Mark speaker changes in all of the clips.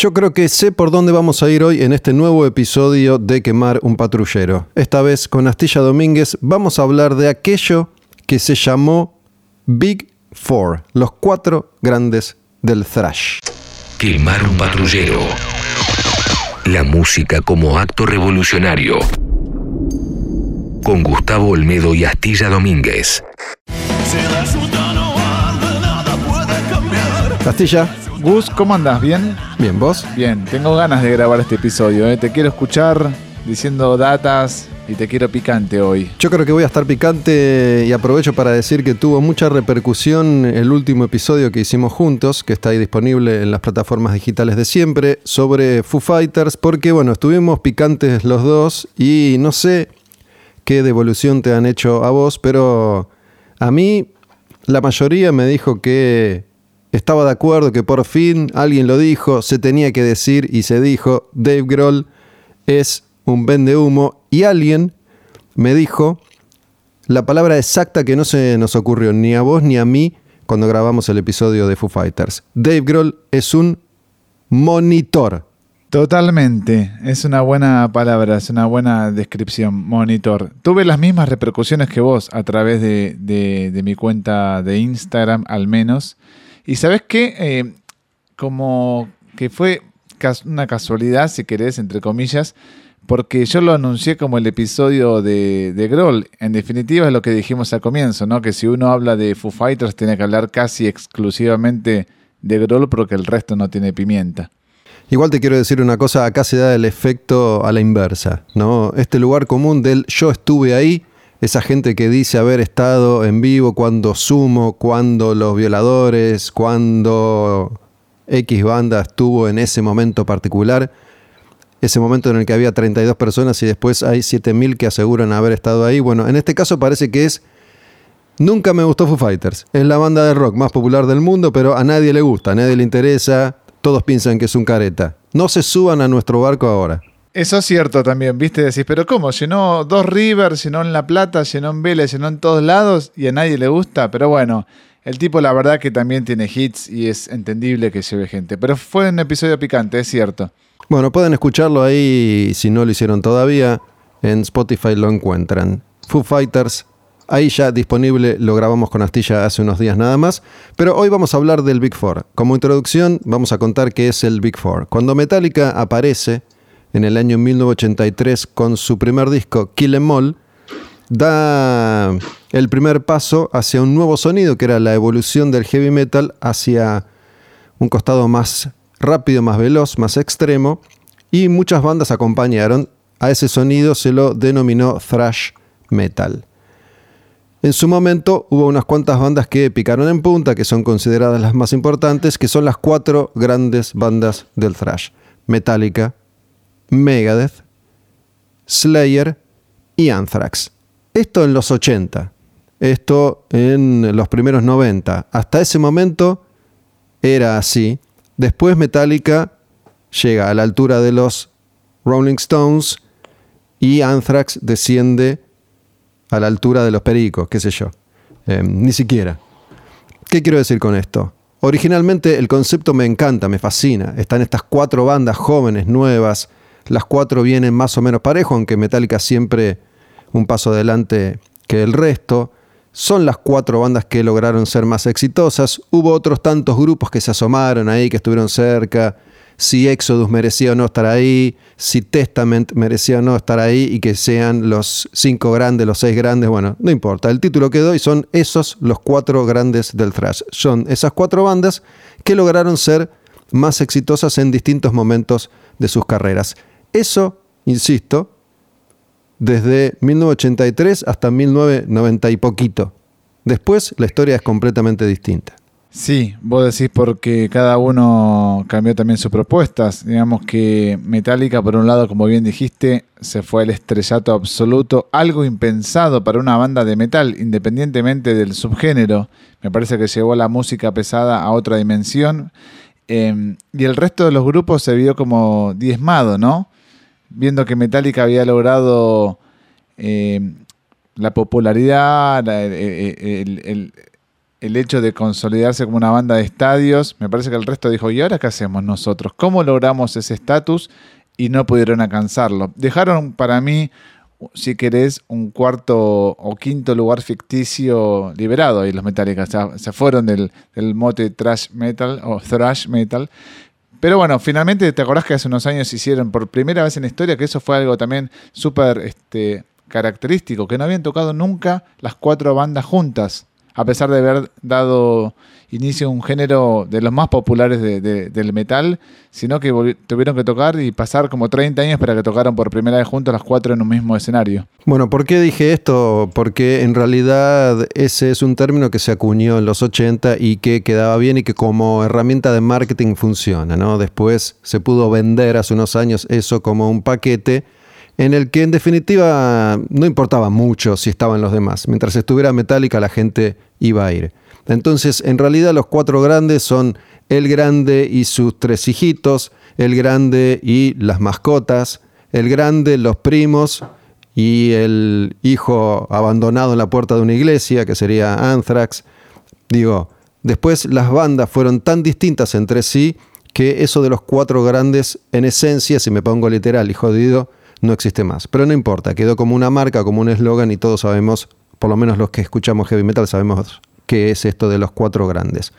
Speaker 1: Yo creo que sé por dónde vamos a ir hoy en este nuevo episodio de Quemar un patrullero. Esta vez con Astilla Domínguez vamos a hablar de aquello que se llamó Big Four, los cuatro grandes del thrash.
Speaker 2: Quemar un patrullero. La música como acto revolucionario. Con Gustavo Olmedo y Astilla Domínguez.
Speaker 1: Castilla,
Speaker 3: Gus, ¿cómo andas? ¿Bien?
Speaker 1: bien, vos.
Speaker 3: Bien, tengo ganas de grabar este episodio. ¿eh? Te quiero escuchar diciendo datas y te quiero picante hoy.
Speaker 1: Yo creo que voy a estar picante y aprovecho para decir que tuvo mucha repercusión el último episodio que hicimos juntos, que está ahí disponible en las plataformas digitales de siempre, sobre Foo Fighters, porque bueno, estuvimos picantes los dos y no sé qué devolución te han hecho a vos, pero a mí la mayoría me dijo que estaba de acuerdo, que por fin alguien lo dijo, se tenía que decir y se dijo, Dave Grohl es un vende humo y alguien me dijo la palabra exacta que no se nos ocurrió ni a vos ni a mí cuando grabamos el episodio de Foo Fighters. Dave Grohl es un monitor.
Speaker 3: Totalmente, es una buena palabra, es una buena descripción, monitor. Tuve las mismas repercusiones que vos a través de, de- de mi cuenta de Instagram, al menos. Y sabes qué, Eh, como que fue una casualidad, si querés, entre comillas, porque yo lo anuncié como el episodio de, de Grohl. En definitiva es lo que dijimos al comienzo, ¿no? Que si uno habla de Foo Fighters tiene que hablar casi exclusivamente de Grohl porque el resto no tiene pimienta.
Speaker 1: Igual te quiero decir una cosa, acá se da el efecto a la inversa, ¿no? Este lugar común del yo estuve ahí, esa gente que dice haber estado en vivo cuando Sumo, cuando Los Violadores, cuando X banda estuvo en ese momento particular, ese momento en el que había 32 personas y después hay 7000 que aseguran haber estado ahí. Bueno, en este caso parece que es Nunca me gustó Foo Fighters. Es la banda de rock más popular del mundo, pero a nadie le gusta, a nadie le interesa. Todos piensan que es un careta. No se suban a nuestro barco ahora.
Speaker 3: Eso es cierto también, ¿viste? Decís, pero ¿cómo? Llenó dos Rivers, llenó en La Plata, llenó en Vélez, llenó en todos lados y a nadie le gusta. Pero bueno, el tipo la verdad que también tiene hits y es entendible que lleve gente. Pero fue un episodio picante, es cierto.
Speaker 1: Bueno, pueden escucharlo ahí si no lo hicieron todavía. En Spotify lo encuentran. Foo Fighters, ahí ya disponible, lo grabamos con Astilla hace unos días nada más. Pero hoy vamos a hablar del Big Four. Como introducción, vamos a contar qué es el Big Four. Cuando Metallica aparece en el año 1983 con su primer disco, Kill 'Em All, da el primer paso hacia un nuevo sonido, que era la evolución del heavy metal hacia un costado más rápido, más veloz, más extremo, y muchas bandas acompañaron. A ese sonido se lo denominó thrash metal. En su momento hubo unas cuantas bandas que picaron en punta, que son consideradas las más importantes, que son las cuatro grandes bandas del thrash. Metallica, Megadeth, Slayer y Anthrax. Esto en los 80, esto en los primeros 90. Hasta ese momento era así. Después Metallica llega a la altura de los Rolling Stones y Anthrax desciende a la altura de los Pericos, qué sé yo. Eh, ni siquiera. ¿Qué quiero decir con esto? Originalmente el concepto me encanta, me fascina. Están estas cuatro bandas jóvenes, nuevas. Las cuatro vienen más o menos parejo, aunque Metallica siempre un paso adelante que el resto. Son las cuatro bandas que lograron ser más exitosas. Hubo otros tantos grupos que se asomaron ahí, que estuvieron cerca. Si Exodus merecía o no estar ahí, si Testament merecía o no estar ahí y que sean los cinco grandes, los seis grandes, bueno, no importa. El título quedó y son esos los cuatro grandes del thrash. Son esas cuatro bandas que lograron ser más exitosas en distintos momentos de sus carreras. Eso, insisto, desde 1983 hasta 1990 y poquito. Después la historia es completamente distinta.
Speaker 3: Sí, vos decís porque cada uno cambió también sus propuestas. Digamos que Metallica, por un lado, como bien dijiste, se fue al estrellato absoluto, algo impensado para una banda de metal, independientemente del subgénero. Me parece que llevó la música pesada a otra dimensión. Eh, y el resto de los grupos se vio como diezmado, ¿no? Viendo que Metallica había logrado eh, la popularidad, el- el- hecho de consolidarse como una banda de estadios, me parece que el resto dijo, ¿y ahora qué hacemos nosotros? ¿Cómo logramos ese estatus? Y no pudieron alcanzarlo. Dejaron para mí, si querés, un cuarto o quinto lugar ficticio liberado ahí los Metallica. se fueron del, del mote trash metal o thrash metal. Pero bueno, finalmente, ¿te acordás que hace unos años hicieron por primera vez en la historia que eso fue algo también súper este, característico, que no habían tocado nunca las cuatro bandas juntas? a pesar de haber dado inicio un género de los más populares del metal, sino que tuvieron que tocar y pasar como 30 años para que tocaran por primera vez juntos las cuatro en un mismo escenario.
Speaker 1: Bueno, ¿por qué dije esto? Porque en realidad ese es un término que se acuñó en los 80 y que quedaba bien y que como herramienta de marketing funciona, ¿no? Después se pudo vender hace unos años eso como un paquete en el que en definitiva no importaba mucho si estaban los demás. Mientras estuviera Metallica la gente iba a ir. Entonces, en realidad los cuatro grandes son el grande y sus tres hijitos, el grande y las mascotas, el grande, los primos y el hijo abandonado en la puerta de una iglesia, que sería Anthrax. Digo, después las bandas fueron tan distintas entre sí que eso de los cuatro grandes, en esencia, si me pongo literal y jodido, no existe más. Pero no importa, quedó como una marca, como un eslogan y todos sabemos, por lo menos los que escuchamos heavy metal, sabemos qué es esto de los cuatro grandes.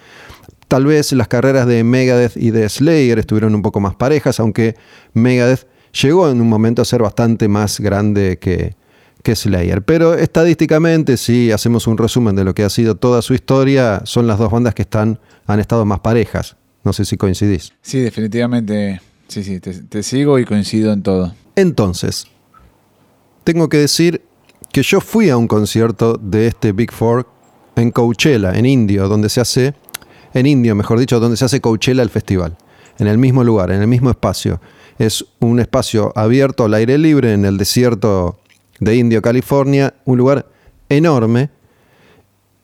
Speaker 1: Tal vez las carreras de Megadeth y de Slayer estuvieron un poco más parejas, aunque Megadeth llegó en un momento a ser bastante más grande que, que Slayer. Pero estadísticamente, si hacemos un resumen de lo que ha sido toda su historia, son las dos bandas que están, han estado más parejas. No sé si coincidís.
Speaker 3: Sí, definitivamente. Sí, sí, te sigo y coincido en todo.
Speaker 1: Entonces, tengo que decir que yo fui a un concierto de este Big Four en Coachella, en Indio, donde se hace, en Indio, mejor dicho, donde se hace Coachella el festival, en el mismo lugar, en el mismo espacio. Es un espacio abierto al aire libre en el desierto de Indio, California, un lugar enorme,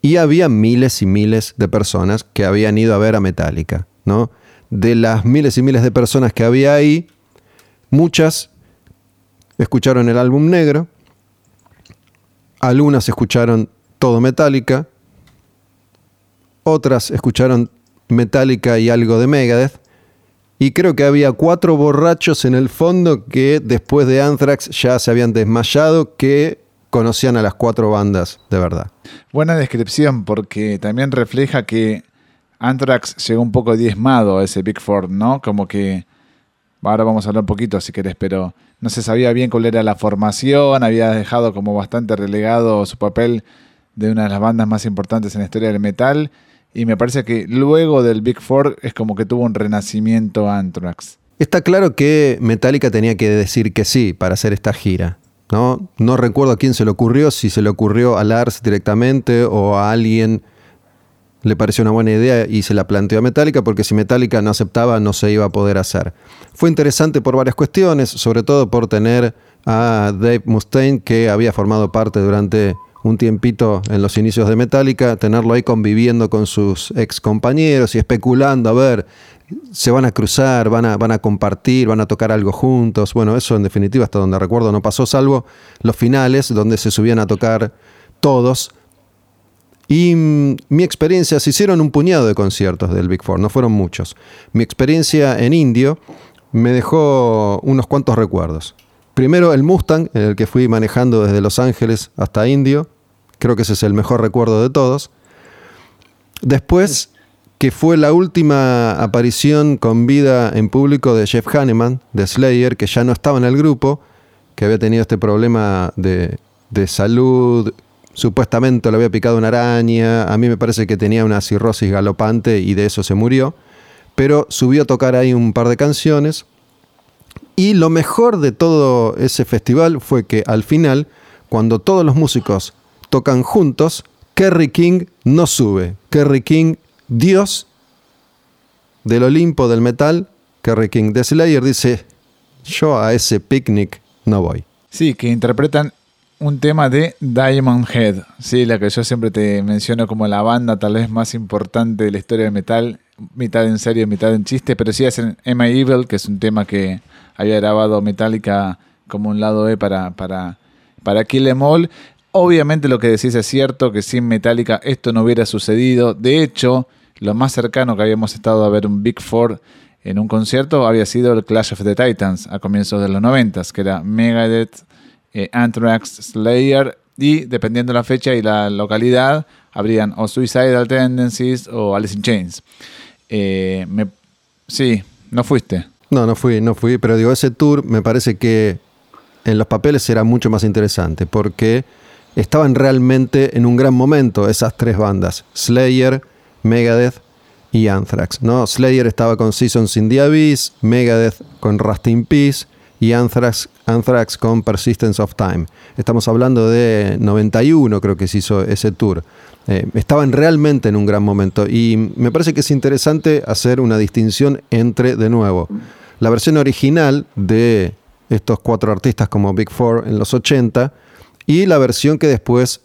Speaker 1: y había miles y miles de personas que habían ido a ver a Metallica, ¿no? De las miles y miles de personas que había ahí, muchas escucharon el álbum negro, algunas escucharon todo Metallica, otras escucharon Metallica y algo de Megadeth, y creo que había cuatro borrachos en el fondo que después de Anthrax ya se habían desmayado, que conocían a las cuatro bandas de verdad.
Speaker 3: Buena descripción, porque también refleja que Anthrax llegó un poco diezmado a ese Big Four, ¿no? Como que. Ahora vamos a hablar un poquito si querés, pero no se sabía bien cuál era la formación, había dejado como bastante relegado su papel de una de las bandas más importantes en la historia del metal. Y me parece que luego del Big Four es como que tuvo un renacimiento Anthrax.
Speaker 1: Está claro que Metallica tenía que decir que sí para hacer esta gira. ¿no? no recuerdo a quién se le ocurrió, si se le ocurrió a Lars directamente o a alguien le pareció una buena idea y se la planteó a Metallica porque si Metallica no aceptaba no se iba a poder hacer. Fue interesante por varias cuestiones, sobre todo por tener a Dave Mustaine que había formado parte durante un tiempito en los inicios de Metallica, tenerlo ahí conviviendo con sus ex compañeros y especulando a ver, se van a cruzar, van a, van a compartir, van a tocar algo juntos. Bueno, eso en definitiva hasta donde recuerdo no pasó, salvo los finales donde se subían a tocar todos y mi experiencia, se hicieron un puñado de conciertos del Big Four, no fueron muchos. Mi experiencia en Indio me dejó unos cuantos recuerdos. Primero el Mustang, en el que fui manejando desde Los Ángeles hasta Indio. Creo que ese es el mejor recuerdo de todos. Después, que fue la última aparición con vida en público de Jeff Hanneman, de Slayer, que ya no estaba en el grupo, que había tenido este problema de, de salud Supuestamente le había picado una araña, a mí me parece que tenía una cirrosis galopante y de eso se murió, pero subió a tocar ahí un par de canciones. Y lo mejor de todo ese festival fue que al final, cuando todos los músicos tocan juntos, Kerry King no sube. Kerry King, Dios del Olimpo del metal, Kerry King de Slayer, dice, yo a ese picnic no voy.
Speaker 3: Sí, que interpretan un tema de Diamond Head, sí, la que yo siempre te menciono como la banda tal vez más importante de la historia del metal, mitad en serio, mitad en chiste, pero sí hacen Emma Evil, que es un tema que había grabado Metallica como un lado E para, para, para Kill Em All. Obviamente lo que decís es cierto, que sin Metallica esto no hubiera sucedido. De hecho, lo más cercano que habíamos estado a ver un Big Four en un concierto había sido el Clash of the Titans a comienzos de los 90, que era Megadeth, eh, Anthrax, Slayer y dependiendo de la fecha y la localidad, habrían o Suicidal Tendencies o Alice in Chains. Eh, sí, no fuiste.
Speaker 1: No, no fui, no fui, pero digo, ese tour me parece que en los papeles era mucho más interesante porque estaban realmente en un gran momento esas tres bandas, Slayer, Megadeth y Anthrax. ¿no? Slayer estaba con Seasons in the Abyss, Megadeth con Rust in Peace y Anthrax, Anthrax con Persistence of Time. Estamos hablando de 91, creo que se hizo ese tour. Eh, estaban realmente en un gran momento y me parece que es interesante hacer una distinción entre, de nuevo, la versión original de estos cuatro artistas como Big Four en los 80 y la versión que después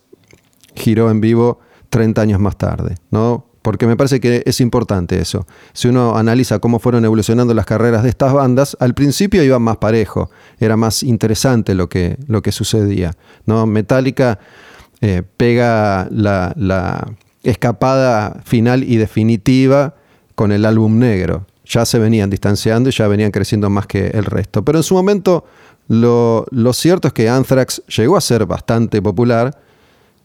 Speaker 1: giró en vivo 30 años más tarde, ¿no? Porque me parece que es importante eso. Si uno analiza cómo fueron evolucionando las carreras de estas bandas, al principio iban más parejo, era más interesante lo que, lo que sucedía. ¿no? Metallica eh, pega la, la escapada final y definitiva con el álbum negro. Ya se venían distanciando y ya venían creciendo más que el resto. Pero en su momento lo, cierto es que Anthrax llegó a ser bastante popular.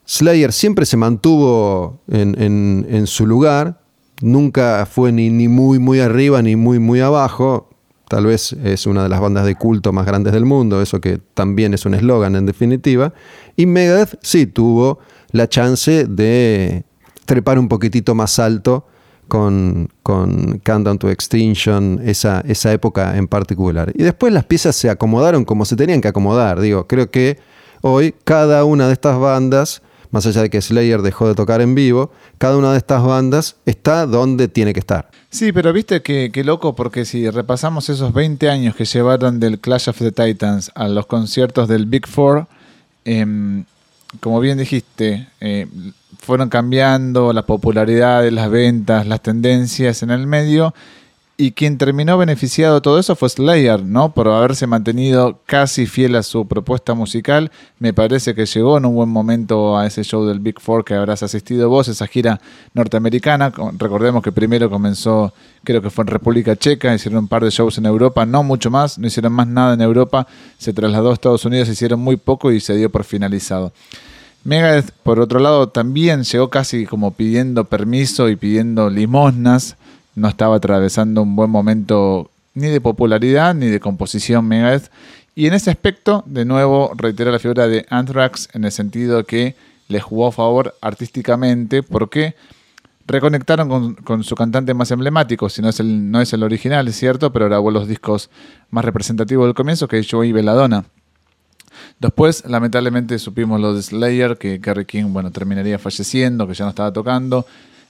Speaker 1: Slayer siempre se mantuvo en, su lugar, nunca fue ni, ni, muy muy arriba ni muy muy abajo. Tal vez es una de las bandas de culto más grandes del mundo, eso que también es un eslogan en definitiva. Y Megadeth sí tuvo la chance de trepar un poquitito más alto con, con Countdown to Extinction, esa, esa época en particular. Y después las piezas se acomodaron como se tenían que acomodar. Digo, creo que hoy cada una de estas bandas, más allá de que Slayer dejó de tocar en vivo, cada una de estas bandas está donde tiene que estar.
Speaker 3: Sí, pero viste que, loco, porque si repasamos esos 20 años que llevaron del Clash of the Titans a los conciertos del Big Four, em, como bien dijiste, eh, fueron cambiando la popularidad, las ventas, las tendencias en el medio. Y quien terminó beneficiado de todo eso fue Slayer, ¿no? Por haberse mantenido casi fiel a su propuesta musical. Me parece que llegó en un buen momento a ese show del Big Four que habrás asistido vos, esa gira norteamericana. Recordemos que primero comenzó, creo que fue en República Checa, hicieron un par de shows en Europa, no mucho más, no hicieron más nada en Europa. Se trasladó a Estados Unidos, hicieron muy poco y se dio por finalizado. Megadeth, por otro lado, también llegó casi como pidiendo permiso y pidiendo limosnas. No estaba atravesando un buen momento ni de popularidad ni de composición Megadeth. Y en ese aspecto, de nuevo, reitera la figura de Anthrax en el sentido que le jugó a favor artísticamente porque reconectaron con, su cantante más emblemático, si no es, el, no es el original, es cierto, pero grabó los discos más representativos del comienzo, que es Joey Belladonna. Después, lamentablemente, supimos lo de Slayer, que Kerry King, bueno, terminaría falleciendo, que ya no estaba tocando.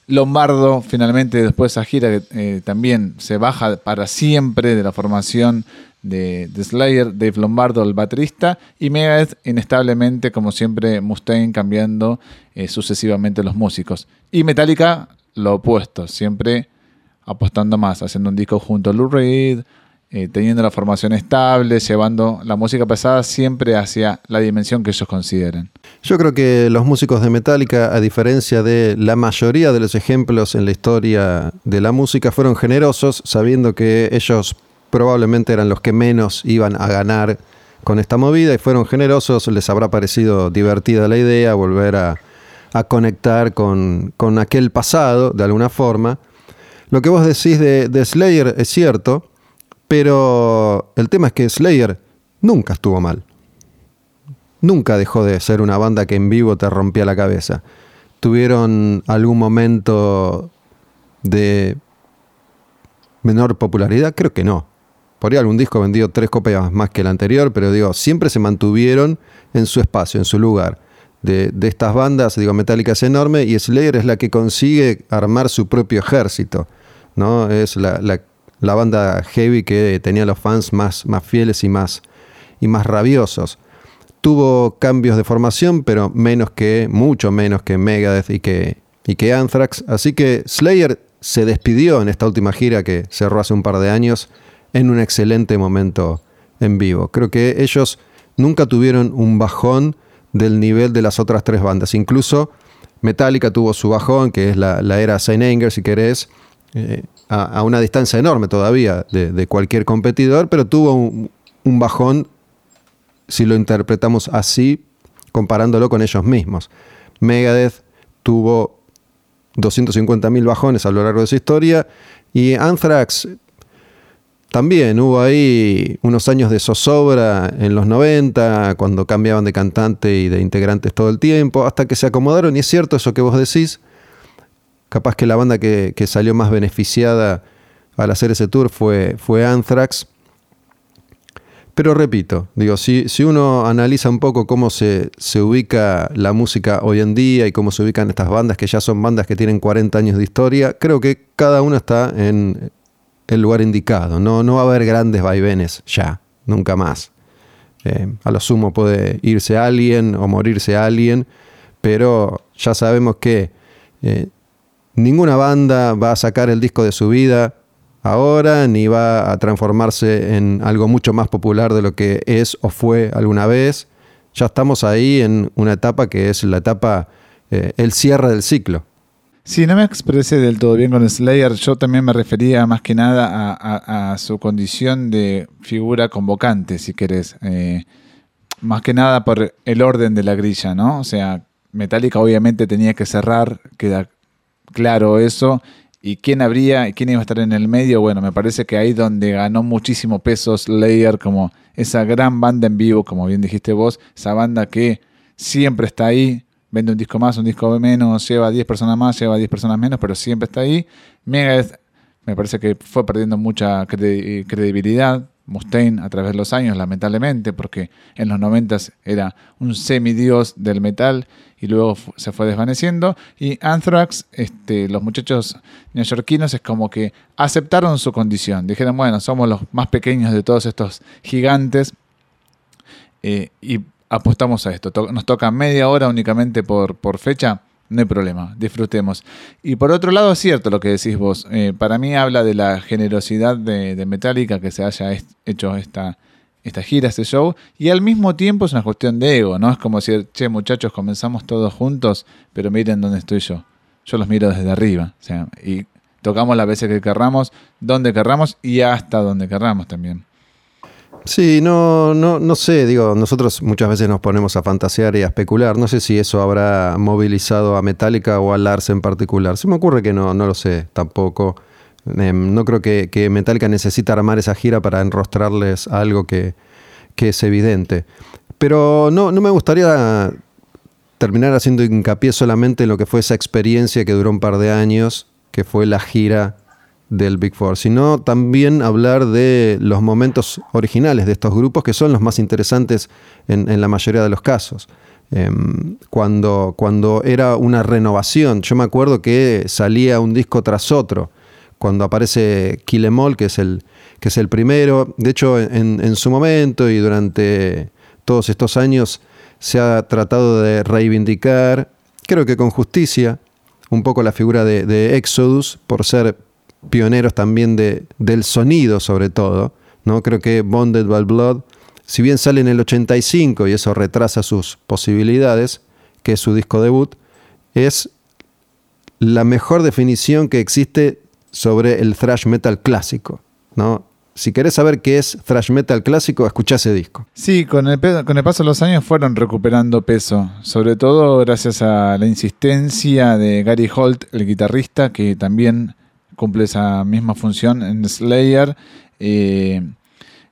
Speaker 3: Lombardo, finalmente, después de esa gira, eh, también se baja para siempre de la formación de, Slayer, Dave Lombardo, el baterista, y Megadeth, inestablemente, como siempre, Mustaine cambiando eh, sucesivamente los músicos. Y Metallica, lo opuesto, siempre apostando más, haciendo un disco junto a Lou Reed, eh, teniendo la formación estable, llevando la música pesada siempre hacia la dimensión que ellos consideren.
Speaker 1: Yo creo que los músicos de Metallica, a diferencia de la mayoría de los ejemplos en la historia de la música, fueron generosos, sabiendo que ellos probablemente eran los que menos iban a ganar con esta movida y fueron generosos, les habrá parecido divertida la idea, volver a, conectar con, aquel pasado de alguna forma. Lo que vos decís de, de Slayer es cierto, pero el tema es que Slayer nunca estuvo mal. Nunca dejó de ser una banda que en vivo te rompía la cabeza. ¿Tuvieron algún momento de menor popularidad? Creo que no. Por ahí algún disco vendió tres copias más que el anterior, pero digo, siempre se mantuvieron en su espacio, en su lugar. De, estas bandas, digo, Metallica es enorme y Slayer es la que consigue armar su propio ejército. ¿no? Es la, la la banda heavy que tenía los fans más, más fieles y más, y más rabiosos. Tuvo cambios de formación, pero menos que, mucho menos que Megadeth y que, y que Anthrax. Así que Slayer se despidió en esta última gira que cerró hace un par de años en un excelente momento en vivo. Creo que ellos nunca tuvieron un bajón del nivel de las otras tres bandas. Incluso Metallica tuvo su bajón, que es la, era Saint Anger, si querés, eh, a, una distancia enorme todavía de, cualquier competidor, pero tuvo un, bajón, si lo interpretamos así, comparándolo con ellos mismos. Megadeth tuvo 250.000 bajones a lo largo de su historia y Anthrax también hubo ahí unos años de zozobra en los 90, cuando cambiaban de cantante y de integrantes todo el tiempo, hasta que se acomodaron. Y es cierto eso que vos decís. Capaz que la banda que, salió más beneficiada al hacer ese tour fue, fue Anthrax. Pero repito, digo, si, si uno analiza un poco cómo se, se, ubica la música hoy en día y cómo se ubican estas bandas, que ya son bandas que tienen 40 años de historia, creo que cada una está en, el lugar indicado. No, no va a haber grandes vaivenes ya, nunca más. Eh, a lo sumo puede irse alguien o morirse alguien, pero ya sabemos que eh, ninguna banda va a sacar el disco de su vida ahora, ni va a transformarse en algo mucho más popular de lo que es o fue alguna vez. Ya estamos ahí en una etapa que es la etapa, eh, el cierre del ciclo.
Speaker 3: Sí, no me expresé del todo bien con Slayer. Yo también me refería más que nada a, su condición de figura convocante, si querés. Eh, más que nada por el orden de la grilla, ¿no? O sea, Metallica obviamente tenía que cerrar, queda claro eso. ¿Y quién habría, quién iba a estar en el medio? Bueno, me parece que ahí donde ganó muchísimo peso Slayer, como esa gran banda en vivo, como bien dijiste vos, esa banda que siempre está ahí, vende un disco más, un disco menos, lleva 10 personas más, lleva 10 personas menos, pero siempre está ahí. Megadeth me parece que fue perdiendo mucha credibilidad. Mustaine a través de los años, lamentablemente, porque en los 90 era un semidios del metal y luego se fue desvaneciendo. Y Anthrax, este, los muchachos neoyorquinos, es como que aceptaron su condición. Dijeron, bueno, somos los más pequeños de todos estos gigantes. Eh, y apostamos a esto. Nos toca media hora únicamente por, por fecha, no hay problema, disfrutemos. Y por otro lado, es cierto lo que decís vos. Eh, para mí habla de la generosidad de, Metallica que se haya hecho esta, esta gira, este show, y al mismo tiempo es una cuestión de ego, ¿no? Es como decir, che, muchachos, comenzamos todos juntos, pero miren dónde estoy yo. Yo los miro desde arriba, o sea, y tocamos las veces que querramos, donde querramos y hasta donde querramos también.
Speaker 1: Sí, no, no, no sé, digo, nosotros muchas veces nos ponemos a fantasear y a especular. No sé si eso habrá movilizado a Metallica o a Lars en particular. Se me ocurre que no, no lo sé tampoco. Em, no creo que, Metallica necesita armar esa gira para enrostrarles algo que, que es evidente. Pero no, no me gustaría terminar haciendo hincapié solamente en lo que fue esa experiencia que duró un par de años, que fue la gira del Big Four, sino también hablar de los momentos originales de estos grupos que son los más interesantes en, la mayoría de los casos. Em, cuando, cuando era una renovación, yo me acuerdo que salía un disco tras otro, cuando aparece Kill Em All, que es el, que es el primero, de hecho en, su momento y durante todos estos años se ha tratado de reivindicar, creo que con justicia, un poco la figura de, de Exodus por ser pioneros también de, del sonido sobre todo. ¿no? Creo que Bonded by Blood, si bien sale en el 85 y eso retrasa sus posibilidades, que es su disco debut, es la mejor definición que existe sobre el thrash metal clásico. ¿no? Si querés saber qué es thrash metal clásico, escuchá ese disco.
Speaker 3: Sí, con el, con el paso de los años fueron recuperando peso, sobre todo gracias a la insistencia de Gary Holt, el guitarrista, que también cumple esa misma función en Slayer. Eh,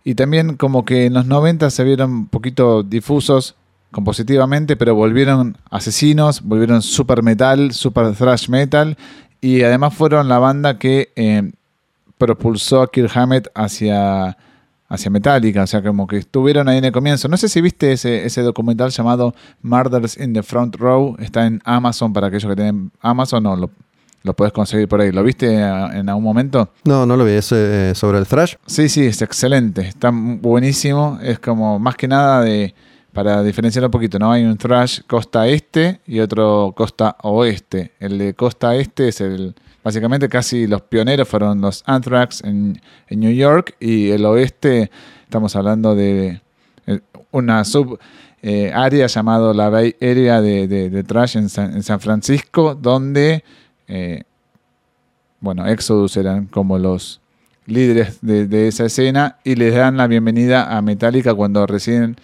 Speaker 3: y también como que en los 90 se vieron un poquito difusos compositivamente, pero volvieron asesinos, volvieron super metal, super thrash metal, y además fueron la banda que eh, propulsó a Kirk Hammett hacia, hacia Metallica, o sea, como que estuvieron ahí en el comienzo. No sé si viste ese, ese documental llamado Murders in the Front Row, está en Amazon para aquellos que tienen Amazon o lo, lo puedes conseguir por ahí. ¿Lo viste en algún momento?
Speaker 1: No, no lo vi. ¿Es eh, sobre el thrash?
Speaker 3: Sí, sí, es excelente. Está buenísimo. Es como más que nada de. Para diferenciar un poquito, ¿no? Hay un thrash costa este y otro costa oeste. El de costa este es el. Básicamente, casi los pioneros fueron los Anthrax en, en New York y el oeste, estamos hablando de eh, una sub eh, área llamado la Bay Area de, de, Trash en San, Francisco, donde, eh, bueno, Exodus eran como los líderes de, esa escena y les dan la bienvenida a Metallica cuando deciden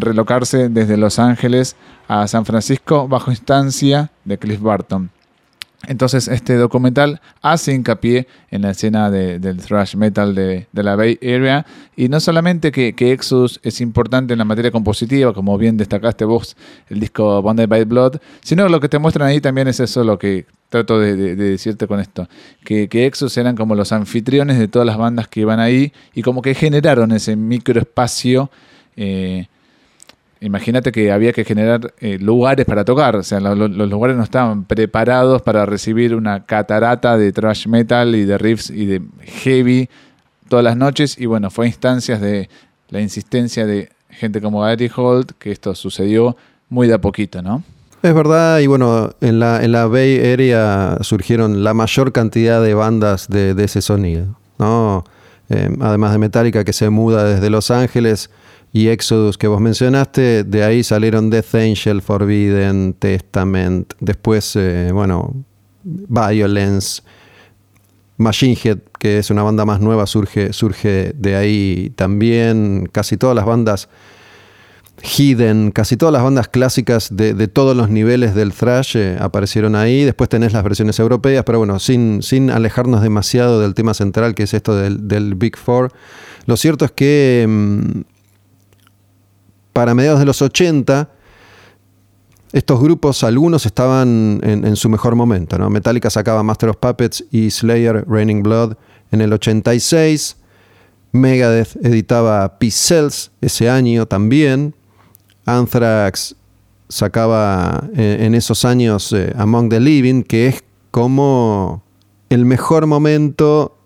Speaker 3: relocarse desde Los Ángeles a San Francisco bajo instancia de Cliff Barton. Entonces este documental hace hincapié en la escena del thrash metal de, la Bay Area y no solamente que, Exodus es importante en la materia compositiva, como bien destacaste vos el disco Bonded by Blood, sino lo que te muestran ahí también es eso lo que trato de, decirte con esto, que, Exodus eran como los anfitriones de todas las bandas que iban ahí y como que generaron ese microespacio. Eh, imagínate que había que generar eh, lugares para tocar, o sea, los lugares no estaban preparados para recibir una catarata de thrash metal y de riffs y de heavy todas las noches y bueno, fue instancias de la insistencia de gente como Gary Holt que esto sucedió muy de a poquito, ¿no?
Speaker 1: Es verdad, y bueno, en la, en la Bay Area surgieron la mayor cantidad de bandas de, ese sonido, ¿no? Eh, además de Metallica que se muda desde Los Ángeles, y Exodus que vos mencionaste, de ahí salieron Death Angel, Forbidden, Testament, después, eh, bueno, Violence, Machine Head, que es una banda más nueva, surge, surge de ahí también, casi todas las bandas Hidden, casi todas las bandas clásicas de, todos los niveles del thrash eh, aparecieron ahí. Después tenés las versiones europeas, pero bueno, sin, sin alejarnos demasiado del tema central que es esto del, Big Four. Lo cierto es que mm, para mediados de los 80, estos grupos, algunos estaban en, su mejor momento. Metallica sacaba Master of Puppets y Slayer Raining Blood en el 86. Megadeth editaba Peace Cells ese año también. Anthrax sacaba eh, en esos años eh, Among the Living, que es como el mejor momento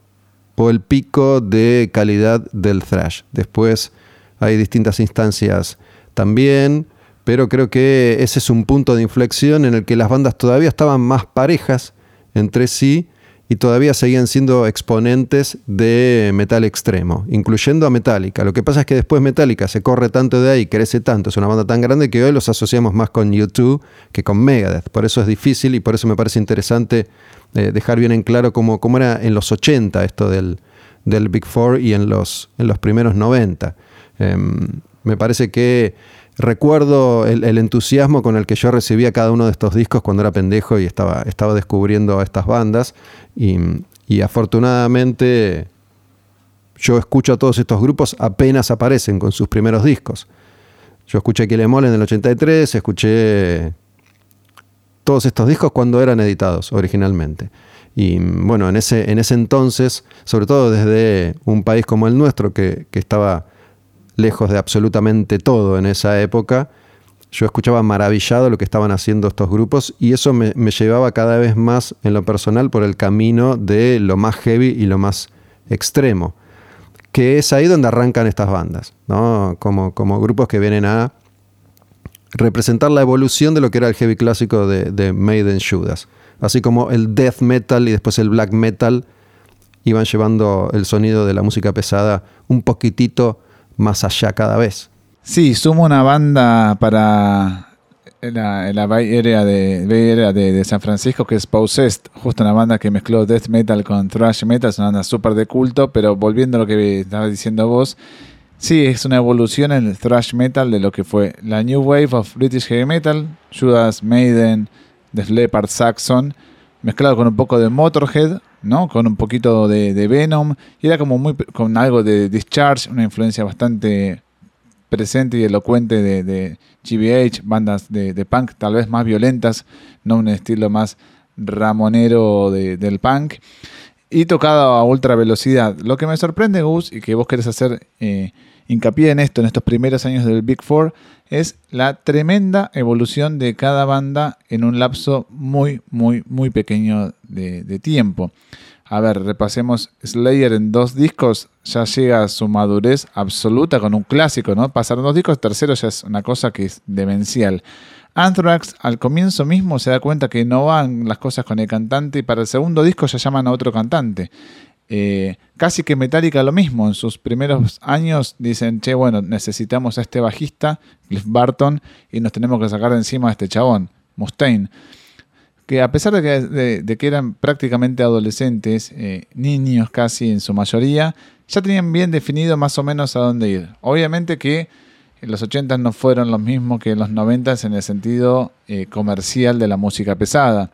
Speaker 1: o el pico de calidad del thrash. Después hay distintas instancias también, pero creo que ese es un punto de inflexión en el que las bandas todavía estaban más parejas entre sí y todavía seguían siendo exponentes de metal extremo, incluyendo a Metallica. Lo que pasa es que después Metallica se corre tanto de ahí, crece tanto, es una banda tan grande que hoy los asociamos más con YouTube que con Megadeth. Por eso es difícil y por eso me parece interesante eh, dejar bien en claro cómo, cómo, era en los 80 esto del, del Big Four y en los, en los primeros 90. Em, me parece que recuerdo el, entusiasmo con el que yo recibía cada uno de estos discos cuando era pendejo y estaba, estaba descubriendo a estas bandas. Y, afortunadamente yo escucho a todos estos grupos apenas aparecen con sus primeros discos. Yo escuché Kilemol en el 83, escuché todos estos discos cuando eran editados originalmente. Y bueno, en ese, en ese entonces, sobre todo desde un país como el nuestro, que estaba lejos de absolutamente todo en esa época, yo escuchaba maravillado lo que estaban haciendo estos grupos y eso me, llevaba cada vez más en lo personal por el camino de lo más heavy y lo más extremo, que es ahí donde arrancan estas bandas, ¿no? como, como grupos que vienen a representar la evolución de lo que era el heavy clásico de, de Maiden Judas, así como el death metal y después el black metal iban llevando el sonido de la música pesada un poquitito más allá cada vez.
Speaker 3: Sí, sumo una banda para la, la Bay Area, de, de, San Francisco que es Possessed, justo una banda que mezcló death metal con thrash metal, es una banda súper de culto, pero volviendo a lo que estabas diciendo vos, sí, es una evolución en el thrash metal de lo que fue la New Wave of British Heavy Metal, Judas Maiden, The Leopard Saxon, mezclado con un poco de Motorhead, ¿no? Con un poquito de, Venom. Y era como muy con algo de Discharge, una influencia bastante presente y elocuente de, GBH, bandas de, punk tal vez más violentas, no un estilo más ramonero del punk. Y tocado a ultra velocidad. Lo que me sorprende, Gus, y que vos querés hacer eh, hincapié en esto en estos primeros años del Big Four, es la tremenda evolución de cada banda en un lapso muy, muy, muy pequeño de, tiempo. A ver, repasemos Slayer en dos discos, ya llega a su madurez absoluta con un clásico, ¿no? Pasar dos discos, tercero ya es una cosa que es demencial. Anthrax al comienzo mismo se da cuenta que no van las cosas con el cantante y para el segundo disco ya llaman a otro cantante. Eh, casi que Metallica lo mismo. En sus primeros años dicen, che, bueno, necesitamos a este bajista, Cliff Barton, y nos tenemos que sacar de encima a este chabón, Mustaine. Que a pesar de que, eran prácticamente adolescentes, eh, niños casi en su mayoría, ya tenían bien definido más o menos a dónde ir. Obviamente que los 80 no fueron los mismos que los 90 en el sentido eh, comercial de la música pesada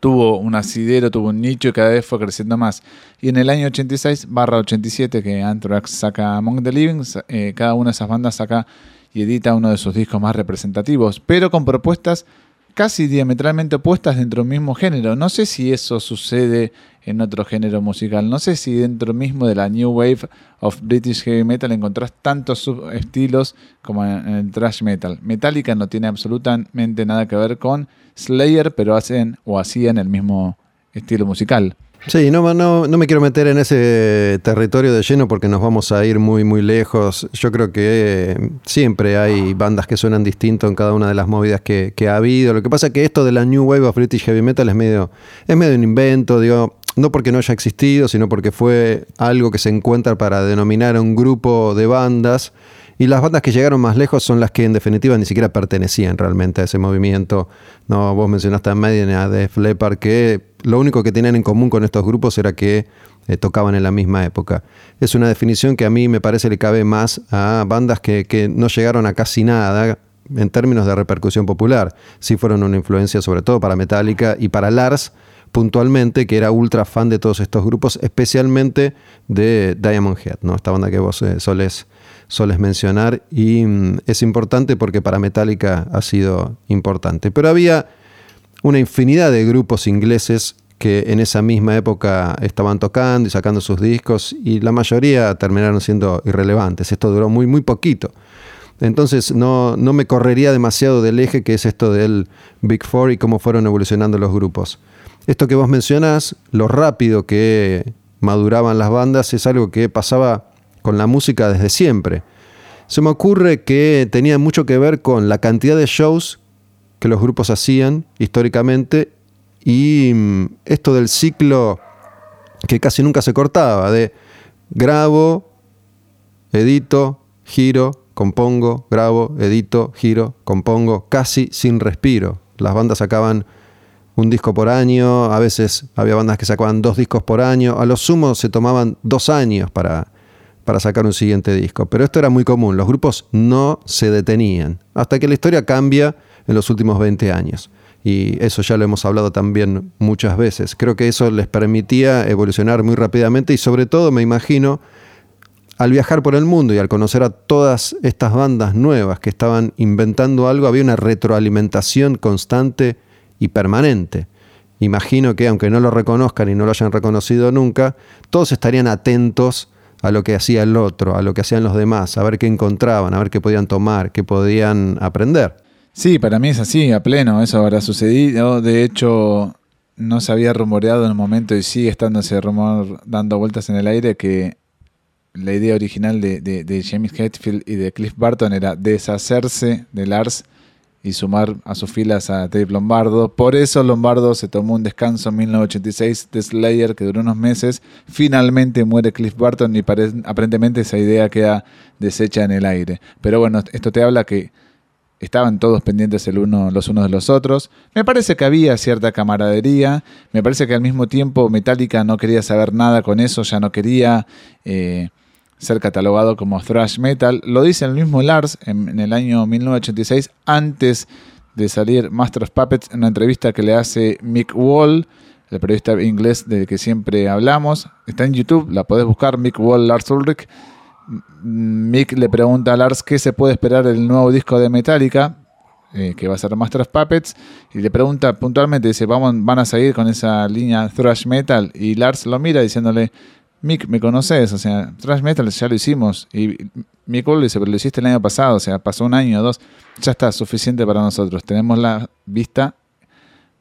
Speaker 3: tuvo un asidero, tuvo un nicho y cada vez fue creciendo más. Y en el año 86 barra 87 que Anthrax saca Among the Living, eh, cada una de esas bandas saca y edita uno de sus discos más representativos, pero con propuestas casi diametralmente opuestas dentro del mismo género. No sé si eso sucede en otro género musical. No sé si dentro mismo de la New Wave of British Heavy Metal encontrás tantos subestilos como en el thrash metal. Metallica no tiene absolutamente nada que ver con Slayer, pero hacen o hacían el mismo estilo musical.
Speaker 1: Sí, no, no, no, me quiero meter en ese territorio de lleno porque nos vamos a ir muy, muy lejos. Yo creo que eh, siempre hay bandas que suenan distinto en cada una de las movidas que, ha habido. Lo que pasa es que esto de la New Wave of British Heavy Metal es medio, es medio un invento, digo, no porque no haya existido, sino porque fue algo que se encuentra para denominar a un grupo de bandas y las bandas que llegaron más lejos son las que en definitiva ni siquiera pertenecían realmente a ese movimiento. No, vos mencionaste a Maiden, a Def Leppard, que lo único que tenían en común con estos grupos era que eh, tocaban en la misma época. Es una definición que a mí me parece le cabe más a bandas que, que no llegaron a casi nada en términos de repercusión popular. Sí fueron una influencia sobre todo para Metallica y para Lars puntualmente, que era ultra fan de todos estos grupos, especialmente de Diamond Head, ¿no? esta banda que vos eh, solés mencionar y mm, es importante porque para Metallica ha sido importante. Pero había una infinidad de grupos ingleses que en esa misma época estaban tocando y sacando sus discos y la mayoría terminaron siendo irrelevantes. Esto duró muy, muy poquito. Entonces no, no me correría demasiado del eje que es esto del Big Four y cómo fueron evolucionando los grupos. Esto que vos mencionás, lo rápido que maduraban las bandas, es algo que pasaba con la música desde siempre. Se me ocurre que tenía mucho que ver con la cantidad de shows que los grupos hacían históricamente y mm, esto del ciclo que casi nunca se cortaba, de grabo, edito, giro, compongo, grabo, edito, giro, compongo, casi sin respiro. Las bandas sacaban un disco por año, a veces había bandas que sacaban dos discos por año, a lo sumo se tomaban dos años para, para sacar un siguiente disco. Pero esto era muy común, los grupos no se detenían, hasta que la historia cambia en los últimos 20 años. Y eso ya lo hemos hablado también muchas veces. Creo que eso les permitía evolucionar muy rápidamente y sobre todo me imagino al viajar por el mundo y al conocer a todas estas bandas nuevas que estaban inventando algo, había una retroalimentación constante y permanente. Imagino que aunque no lo reconozcan y no lo hayan reconocido nunca, todos estarían atentos a lo que hacía el otro, a lo que hacían los demás, a ver qué encontraban, a ver qué podían tomar, qué podían aprender.
Speaker 3: Sí, para mí es así, a pleno, eso habrá sucedido. De hecho, no se había rumoreado en un momento y sigue estando ese rumor dando vueltas en el aire que la idea original de, de James Hetfield y de Cliff Barton era deshacerse de Lars y sumar a sus filas a Dave Lombardo. Por eso Lombardo se tomó un descanso en 1986 de Slayer que duró unos meses. Finalmente muere Cliff Barton y aparentemente esa idea queda deshecha en el aire. Pero bueno, esto te habla que estaban todos pendientes el uno, los unos de los otros. Me parece que había cierta camaradería. Me parece que al mismo tiempo Metallica no quería saber nada con eso, ya no quería... Eh, ser catalogado como thrash metal. Lo dice el mismo Lars en, el año 1986, antes de salir Master of Puppets, en una entrevista que le hace Mick Wall, el periodista inglés del que siempre hablamos. Está en YouTube, la podés buscar, Mick Wall, Lars Ulrich. Mick le pregunta a Lars qué se puede esperar del nuevo disco de Metallica, eh, que va a ser Master of Puppets, y le pregunta puntualmente, dice, ¿Vamos, ¿van a seguir con esa línea thrash metal? Y Lars lo mira diciéndole, Mick, ¿me conoces? O sea, Thrash Metal ya lo hicimos. Y Mick le dice, pero lo hiciste el año pasado, o sea, pasó un año o dos. Ya está, suficiente para nosotros. Tenemos la vista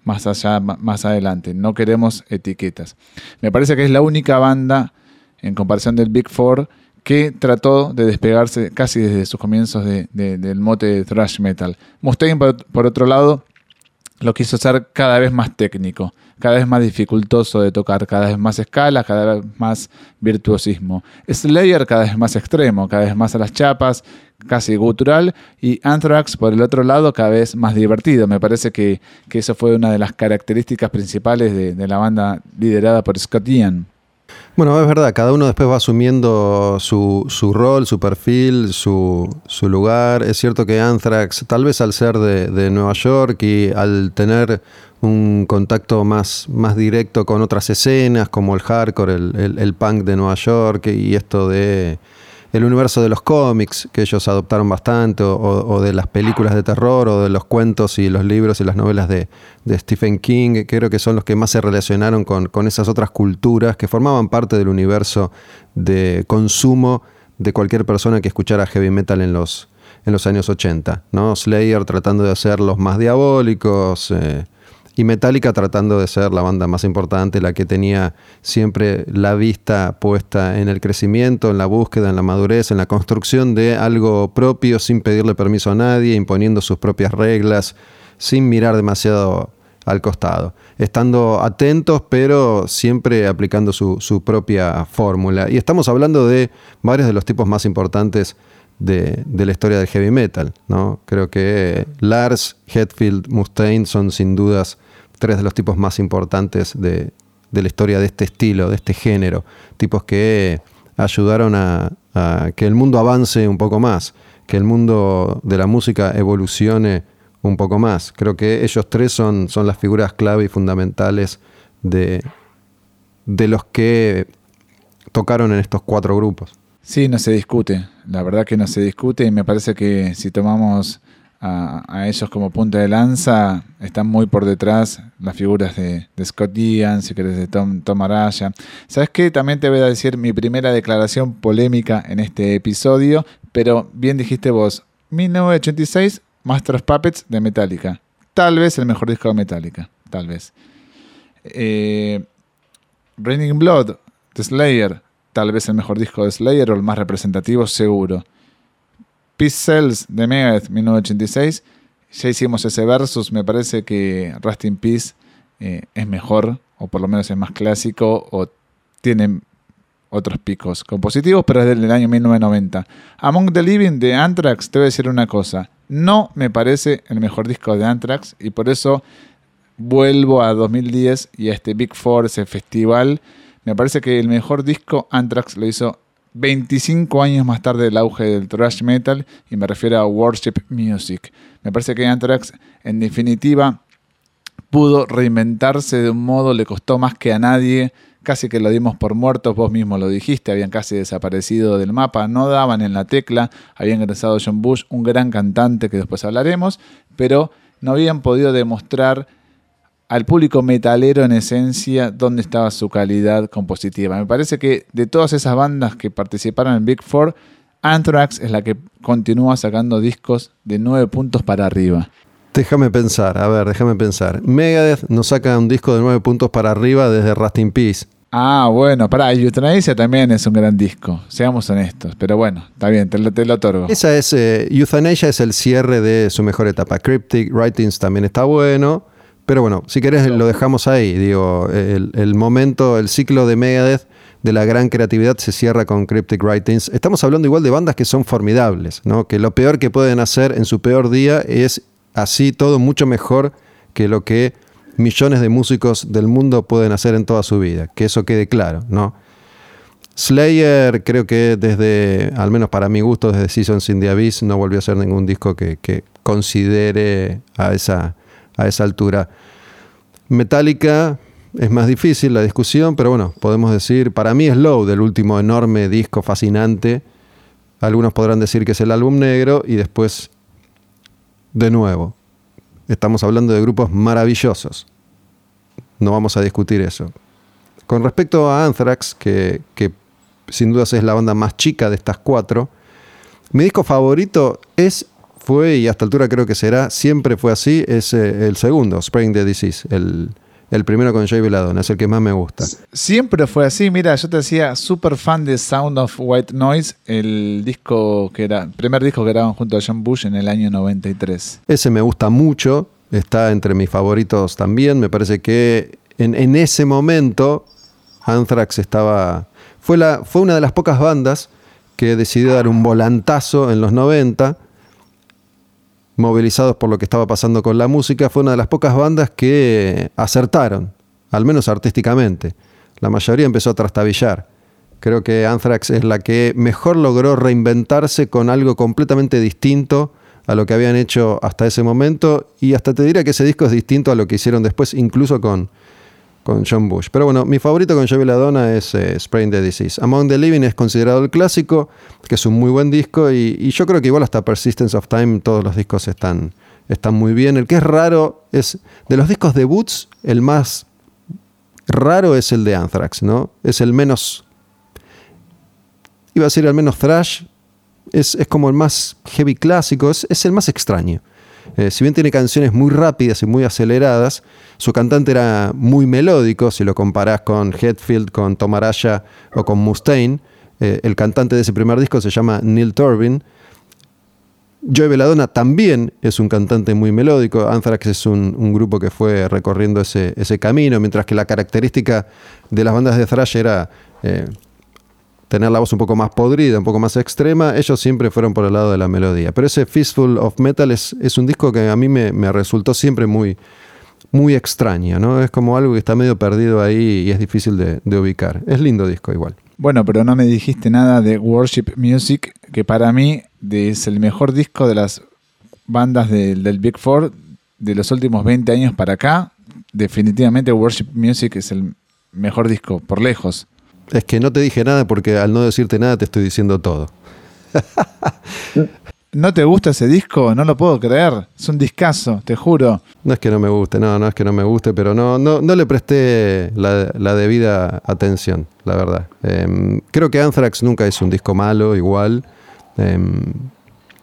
Speaker 3: más allá, más adelante. No queremos etiquetas. Me parece que es la única banda, en comparación del Big Four, que trató de despegarse casi desde sus comienzos del mote de thrash metal. Mustaine, por, otro lado, lo quiso hacer cada vez más técnico, cada vez más dificultoso de tocar, cada vez más escala, cada vez más virtuosismo. Slayer cada vez más extremo, cada vez más a las chapas, casi gutural, y Anthrax por el otro lado cada vez más divertido. Me parece que, eso fue una de las características principales de, la banda liderada por Scott Ian.
Speaker 1: Bueno, es verdad, cada uno después va asumiendo su, rol, su perfil, su, lugar. Es cierto que Anthrax, tal vez al ser de, Nueva York y al tener un contacto más, más directo con otras escenas, como el hardcore, el punk de Nueva York y esto de el universo de los cómics, que ellos adoptaron bastante, o, de las películas de terror, o de los cuentos y los libros y las novelas de, Stephen King, creo que son los que más se relacionaron con, esas otras culturas que formaban parte del universo de consumo de cualquier persona que escuchara heavy metal en los, en los años 80. ¿no? Slayer tratando de hacer los más diabólicos. Eh, y Metallica tratando de ser la banda más importante, la que tenía siempre la vista puesta en el crecimiento, en la búsqueda, en la madurez, en la construcción de algo propio sin pedirle permiso a nadie, imponiendo sus propias reglas, sin mirar demasiado al costado, estando atentos pero siempre aplicando su, propia fórmula. Y estamos hablando de varios de los tipos más importantes de, de, la historia del heavy metal. ¿no? Creo que Lars, Hetfield, Mustaine son sin dudas tres de los tipos más importantes de, la historia de este estilo, de este género. Tipos que ayudaron a, que el mundo avance un poco más, que el mundo de la música evolucione un poco más. Creo que ellos tres son, son las figuras clave y fundamentales de, de los que tocaron en estos cuatro grupos.
Speaker 3: Sí, no se discute. La verdad que no se discute y me parece que si tomamos a, ellos como punta de lanza, están muy por detrás las figuras de, Scott Ian, si querés, de Tom, Tom Araya. ¿Sabes qué? También te voy a decir mi primera declaración polémica en este episodio, pero bien dijiste vos, 1986, Master of Puppets de Metallica. Tal vez el mejor disco de Metallica, tal vez. Eh, Raining Blood de Slayer, tal vez el mejor disco de Slayer o el más representativo, seguro. Peace Cells de Megadeth 1986. Ya hicimos ese versus. Me parece que Rust in Peace eh, es mejor, o por lo menos es más clásico, o tiene otros picos compositivos, pero es del año 1990. Among the Living de Anthrax, te voy a decir una cosa. No me parece el mejor disco de Anthrax y por eso vuelvo a 2010 y a este Big Four, ese festival. Me parece que el mejor disco Anthrax lo hizo 25 años más tarde del auge del thrash metal y me refiero a Worship Music. Me parece que Anthrax en definitiva pudo reinventarse de un modo, le costó más que a nadie, casi que lo dimos por muertos, vos mismo lo dijiste, habían casi desaparecido del mapa, no daban en la tecla, habían ingresado John Bush, un gran cantante que después hablaremos, pero no habían podido demostrar al público metalero en esencia dónde estaba su calidad compositiva. Me parece que de todas esas bandas que participaron en Big Four, Anthrax es la que continúa sacando discos de nueve puntos para arriba.
Speaker 1: Déjame pensar, a ver, déjame pensar. Megadeth nos saca un disco de nueve puntos para arriba desde Rust in Peace.
Speaker 3: Ah, bueno, para Euthanasia también es un gran disco, seamos honestos, pero bueno, está bien, te lo, te lo otorgo.
Speaker 1: Esa es, eh, Euthanasia es el cierre de su mejor etapa. Cryptic Writings también está bueno. Pero bueno, si querés lo dejamos ahí. Digo, el, momento, el ciclo de Megadeth de la gran creatividad se cierra con Cryptic Writings. Estamos hablando igual de bandas que son formidables, ¿no? Que lo peor que pueden hacer en su peor día es así todo mucho mejor que lo que millones de músicos del mundo pueden hacer en toda su vida. Que eso quede claro, ¿no? Slayer creo que desde, al menos para mi gusto, desde Seasons in the Abyss no volvió a hacer ningún disco que, que considere a esa a esa altura. Metallica es más difícil la discusión, pero bueno, podemos decir, para mí es Low, del último enorme disco fascinante. Algunos podrán decir que es el álbum negro y después, de nuevo, estamos hablando de grupos maravillosos. No vamos a discutir eso. Con respecto a Anthrax, que, que sin dudas es la banda más chica de estas cuatro, mi disco favorito es fue, y hasta altura creo que será, siempre fue así, es eh, el segundo, Spring the Disease, el, primero con Jay Belladonna, es el que más me gusta.
Speaker 3: Siempre fue así, mira, yo te decía, súper fan de Sound of White Noise, el disco que era, primer disco que grababan junto a John Bush en el año 93.
Speaker 1: Ese me gusta mucho, está entre mis favoritos también. Me parece que en, en ese momento Anthrax estaba. Fue, la, fue una de las pocas bandas que decidió dar un volantazo en los 90, movilizados por lo que estaba pasando con la música. Fue una de las pocas bandas que acertaron, al menos artísticamente. La mayoría empezó a trastabillar. Creo que Anthrax es la que mejor logró reinventarse con algo completamente distinto a lo que habían hecho hasta ese momento y hasta te diría que ese disco es distinto a lo que hicieron después, incluso con, con John Bush. Pero bueno, mi favorito con Joey Ladonna es eh, the Disease. Among the Living es considerado el clásico, que es un muy buen disco y, yo creo que igual hasta Persistence of Time todos los discos están, están muy bien. El que es raro es, de los discos debuts, el más raro es el de Anthrax, ¿no? Es el menos, iba a decir el menos thrash, es, como el más heavy clásico, es, el más extraño. Eh, si bien tiene canciones muy rápidas y muy aceleradas, su cantante era muy melódico, si lo comparás con Hetfield, con Tom Araya o con Mustaine. Eh, el cantante de ese primer disco se llama Neil Turbin. Joey Belladonna también es un cantante muy melódico. Anthrax es un, grupo que fue recorriendo ese, camino, mientras que la característica de las bandas de thrash era eh, tener la voz un poco más podrida, un poco más extrema, ellos siempre fueron por el lado de la melodía. Pero ese Fistful of Metal es, un disco que a mí me, resultó siempre muy, muy extraño, ¿no? Es como algo que está medio perdido ahí y es difícil de, ubicar. Es lindo disco igual.
Speaker 3: Bueno, pero no me dijiste nada de Worship Music, que para mí es el mejor disco de las bandas del Big Four de los últimos 20 años para acá. Definitivamente Worship Music es el mejor disco, por lejos.
Speaker 1: Es que no te dije nada porque al no decirte nada te estoy diciendo todo.
Speaker 3: ¿No te gusta ese disco? No lo puedo creer. Es un discazo, te juro.
Speaker 1: No es que no me guste, no, no es que no me guste, pero no, no, no le presté la, debida atención, la verdad. Em, creo que Anthrax nunca es un disco malo, igual. Em,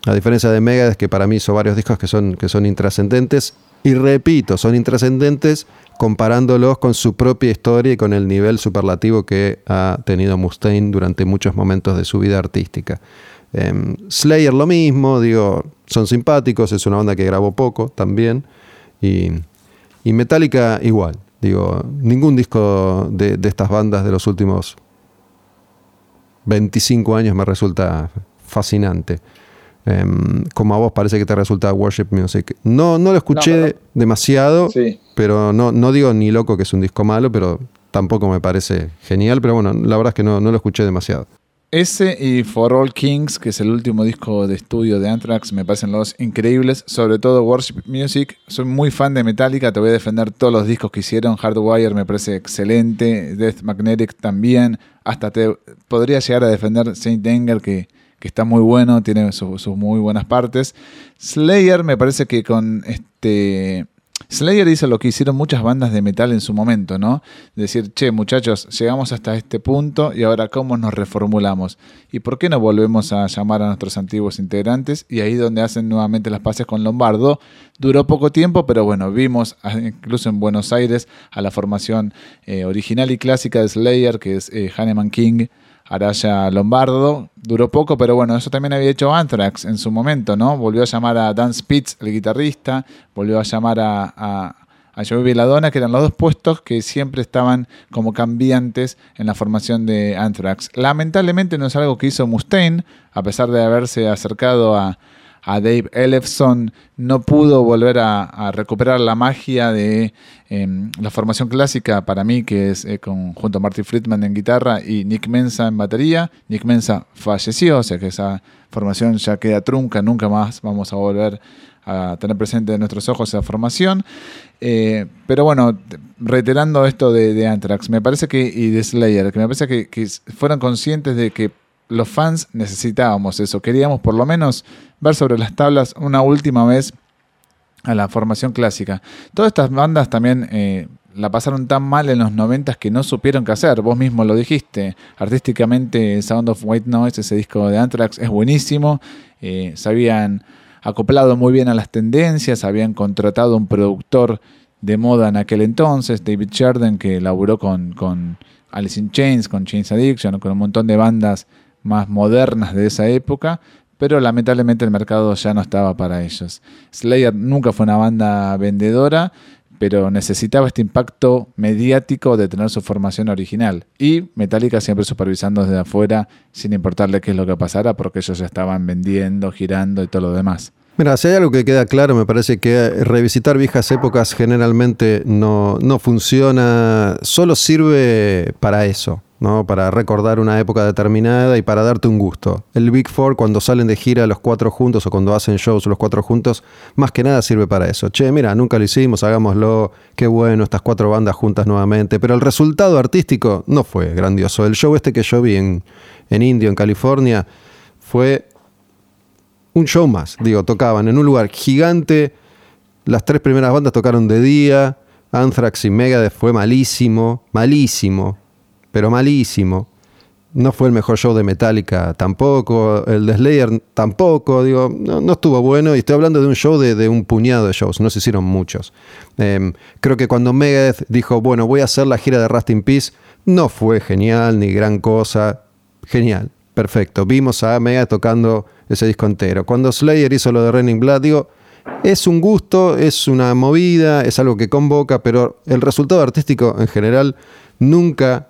Speaker 1: a diferencia de Megadeth, que para mí hizo varios discos que son, que son intrascendentes. Y repito, son intrascendentes comparándolos con su propia historia y con el nivel superlativo que ha tenido Mustaine durante muchos momentos de su vida artística. Em, Slayer lo mismo, digo, son simpáticos, es una banda que grabó poco también. Y, Metallica igual, digo, ningún disco de, de estas bandas de los últimos 25 años me resulta fascinante. Em, como a vos parece que te resulta worship music. No, no lo escuché demasiado, pero no, no digo ni loco que es un disco malo, pero tampoco me parece genial, pero bueno, la verdad es que no, no lo escuché demasiado.
Speaker 3: Ese y For All Kings, que es el último disco de estudio de Anthrax, me parecen los increíbles. Sobre todo Worship Music. Soy muy fan de Metallica, te voy a defender todos los discos que hicieron. Hardwire me parece excelente. Death Magnetic también. Hasta te podría llegar a defender Saint Anger, que que está muy bueno, tiene sus muy buenas partes. Slayer me parece que con este... Slayer hizo lo que hicieron muchas bandas de metal en su momento, ¿no? Decir, che, muchachos, llegamos hasta este punto y ahora cómo nos reformulamos. ¿Y por qué no volvemos a llamar a nuestros antiguos integrantes? Y ahí donde hacen nuevamente las paces con Lombardo. Duró poco tiempo, pero bueno, vimos incluso en Buenos Aires a la formación eh, original y clásica de Slayer, que es eh, Hanneman King, Araya Lombardo. Duró poco, pero bueno, eso también había hecho Anthrax en su momento, ¿no? Volvió a llamar a Dan Spitz, el guitarrista, volvió a llamar a, a, a Joey Belladonna, que eran los dos puestos que siempre estaban como cambiantes en la formación de Anthrax. Lamentablemente no es algo que hizo Mustaine, a pesar de haberse acercado a, a Dave Ellefson no pudo volver a, recuperar la magia de em, la formación clásica para mí, que es eh, con, junto a Marty Friedman en guitarra y Nick Mensa en batería. Nick Mensa falleció, o sea que esa formación ya queda trunca, nunca más vamos a volver a tener presente en nuestros ojos esa formación. Eh, pero bueno, reiterando esto de, Anthrax, me parece que, y de Slayer, que me parece que, fueran conscientes de que los fans necesitábamos eso. Queríamos por lo menos ver sobre las tablas una última vez a la formación clásica. Todas estas bandas también eh, la pasaron tan mal en los 90 que no supieron qué hacer. Vos mismo lo dijiste. Artísticamente, Sound of White Noise, ese disco de Anthrax, es buenísimo. Eh, se habían acoplado muy bien a las tendencias, habían contratado un productor de moda en aquel entonces, David Sheridan, que laburó con, con Alice in Chains, con Chains Addiction, con un montón de bandas más modernas de esa época, pero lamentablemente el mercado ya no estaba para ellos. Slayer nunca fue una banda vendedora, pero necesitaba este impacto mediático de tener su formación original. Y Metallica siempre supervisando desde afuera, sin importarle qué es lo que pasara, porque ellos ya estaban vendiendo, girando y todo lo demás.
Speaker 1: Mira, si hay algo que queda claro, me parece que revisitar viejas épocas generalmente no, no funciona, solo sirve para eso. ¿No? para recordar una época determinada y para darte un gusto. El Big Four cuando salen de gira los cuatro juntos o cuando hacen shows los cuatro juntos, más que nada sirve para eso. Che, mira, nunca lo hicimos, hagámoslo, qué bueno, estas cuatro bandas juntas nuevamente, pero el resultado artístico no fue grandioso. El show este que yo vi en, en Indio, en California, fue un show más. Digo, tocaban en un lugar gigante, las tres primeras bandas tocaron de día, Anthrax y Megadeth fue malísimo, malísimo pero malísimo. No fue el mejor show de Metallica tampoco, el de Slayer tampoco, digo, no, estuvo bueno y estoy hablando de un show de, un puñado de shows, no se hicieron muchos. Em, creo que cuando Megadeth dijo, bueno, voy a hacer la gira de Rust in Peace, no fue genial ni gran cosa, genial, perfecto. Vimos a Megadeth tocando ese disco entero. Cuando Slayer hizo lo de Raining Blood, digo, es un gusto, es una movida, es algo que convoca, pero el resultado artístico en general nunca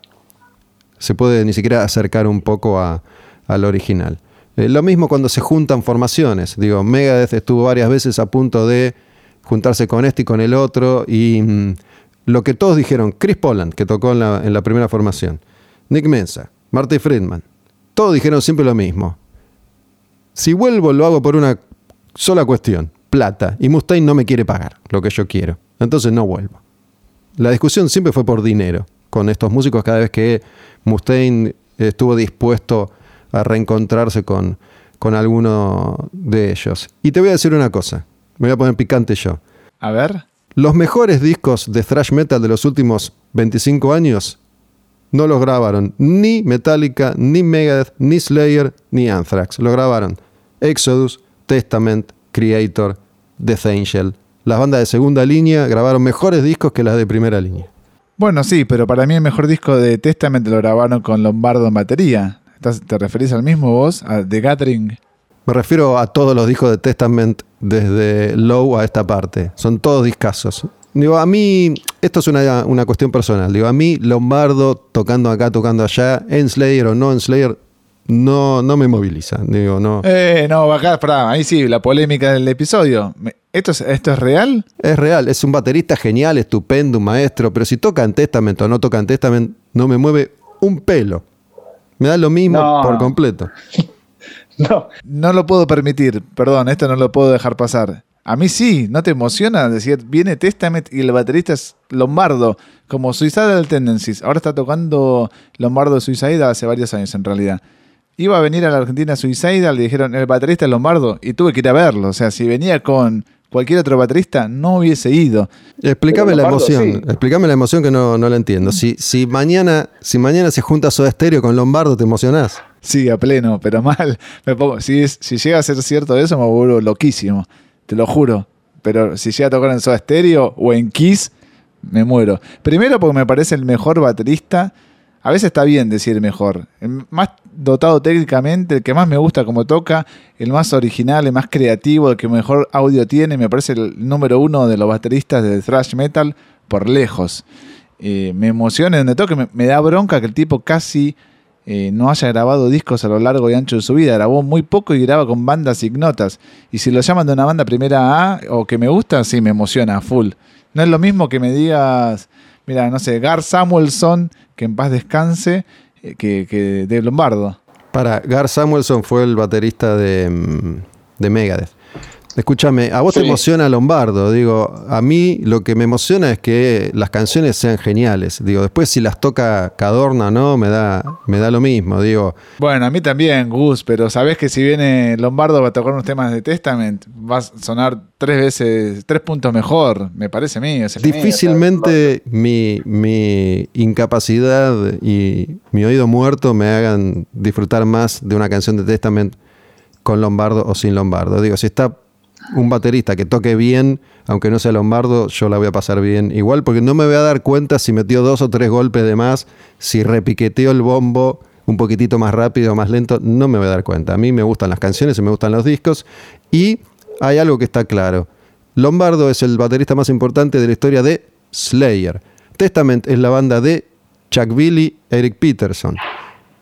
Speaker 1: se puede ni siquiera acercar un poco a, al original. Eh, lo mismo cuando se juntan formaciones. Digo, Megadeth estuvo varias veces a punto de juntarse con este y con el otro. Y mm, lo que todos dijeron, Chris Poland, que tocó en la, en la primera formación, Nick Mensa, Marty Friedman, todos dijeron siempre lo mismo. Si vuelvo, lo hago por una sola cuestión, plata. Y Mustaine no me quiere pagar lo que yo quiero. Entonces no vuelvo. La discusión siempre fue por dinero con estos músicos cada vez que Mustaine estuvo dispuesto a reencontrarse con, con alguno de ellos. Y te voy a decir una cosa, me voy a poner picante yo.
Speaker 3: A ver.
Speaker 1: Los mejores discos de thrash metal de los últimos 25 años no los grabaron ni Metallica, ni Megadeth, ni Slayer, ni Anthrax. Lo grabaron Exodus, Testament, Creator, Death Angel. Las bandas de segunda línea grabaron mejores discos que las de primera línea.
Speaker 3: Bueno, sí, pero para mí el mejor disco de Testament lo grabaron con Lombardo en batería. ¿Te referís al mismo vos, a The Gathering?
Speaker 1: Me refiero a todos los discos de Testament desde Low a esta parte. Son todos discasos. Digo, a mí, esto es una, una, cuestión personal. Digo, a mí Lombardo tocando acá, tocando allá, en Slayer o no en Slayer, no, no me moviliza. Digo, no.
Speaker 3: Eh, no, acá, para, ahí sí, la polémica del episodio. ¿Esto es, ¿Esto es real?
Speaker 1: Es real, es un baterista genial, estupendo, un maestro, pero si toca en Testament o no toca en Testament, no me mueve un pelo. Me da lo mismo por completo.
Speaker 3: no. No lo puedo permitir, perdón, esto no lo puedo dejar pasar. A mí sí, ¿no te emociona decir, viene Testament y el baterista es Lombardo, como Suicidal Tendencies? Ahora está tocando Lombardo Suicide hace varios años en realidad. Iba a venir a la Argentina Suicidal, le dijeron, el baterista es Lombardo, y tuve que ir a verlo. O sea, si venía con cualquier otro baterista no hubiese ido.
Speaker 1: Explícame la emoción, explícame la emoción que no, no la entiendo. Si, si, mañana, si mañana se junta Soda Stereo con Lombardo, ¿te emocionás?
Speaker 3: Sí, a pleno, pero mal. si, si llega a ser cierto eso, me vuelvo loquísimo, te lo juro. Pero si llega a tocar en Soda Stereo o en Kiss, me muero. Primero porque me parece el mejor baterista a veces está bien decir mejor. Más dotado técnicamente, el que más me gusta como toca, el más original, el más creativo, el que mejor audio tiene, me parece el número uno de los bateristas de thrash metal por lejos. Eh, me emociona donde toque, me, da bronca que el tipo casi eh, no haya grabado discos a lo largo y ancho de su vida. Grabó muy poco y graba con bandas ignotas. Y si lo llaman de una banda primera A o que me gusta, sí, me emociona, full. No es lo mismo que me digas, mira, no sé, Gar Samuelson que en paz descanse, que, de Lombardo.
Speaker 1: Para, Gar Samuelson fue el baterista de, mm, de Megadeth. Escúchame, a vos te emociona Lombardo, digo, a mí lo que me emociona es que las canciones sean geniales, digo, después si las toca Cadorna no, me da, me da lo mismo, digo.
Speaker 3: Bueno, a mí también, Gus, pero sabés que si viene Lombardo va a tocar unos temas de Testament, va a sonar tres veces, tres puntos mejor, me parece a mí.
Speaker 1: Difícilmente mi, mi incapacidad y mi oído muerto me hagan disfrutar más de una canción de Testament con Lombardo o sin Lombardo. Digo, si está un baterista que toque bien, aunque no sea Lombardo, yo la voy a pasar bien igual, porque no me voy a dar cuenta si metió dos o tres golpes de más, si repiqueteó el bombo un poquitito más rápido o más lento, no me voy a dar cuenta. A mí me gustan las canciones y me gustan los discos. Y hay algo que está claro. Lombardo es el baterista más importante de la historia de Slayer. Testament es la banda de Chuck Billy, Eric Peterson.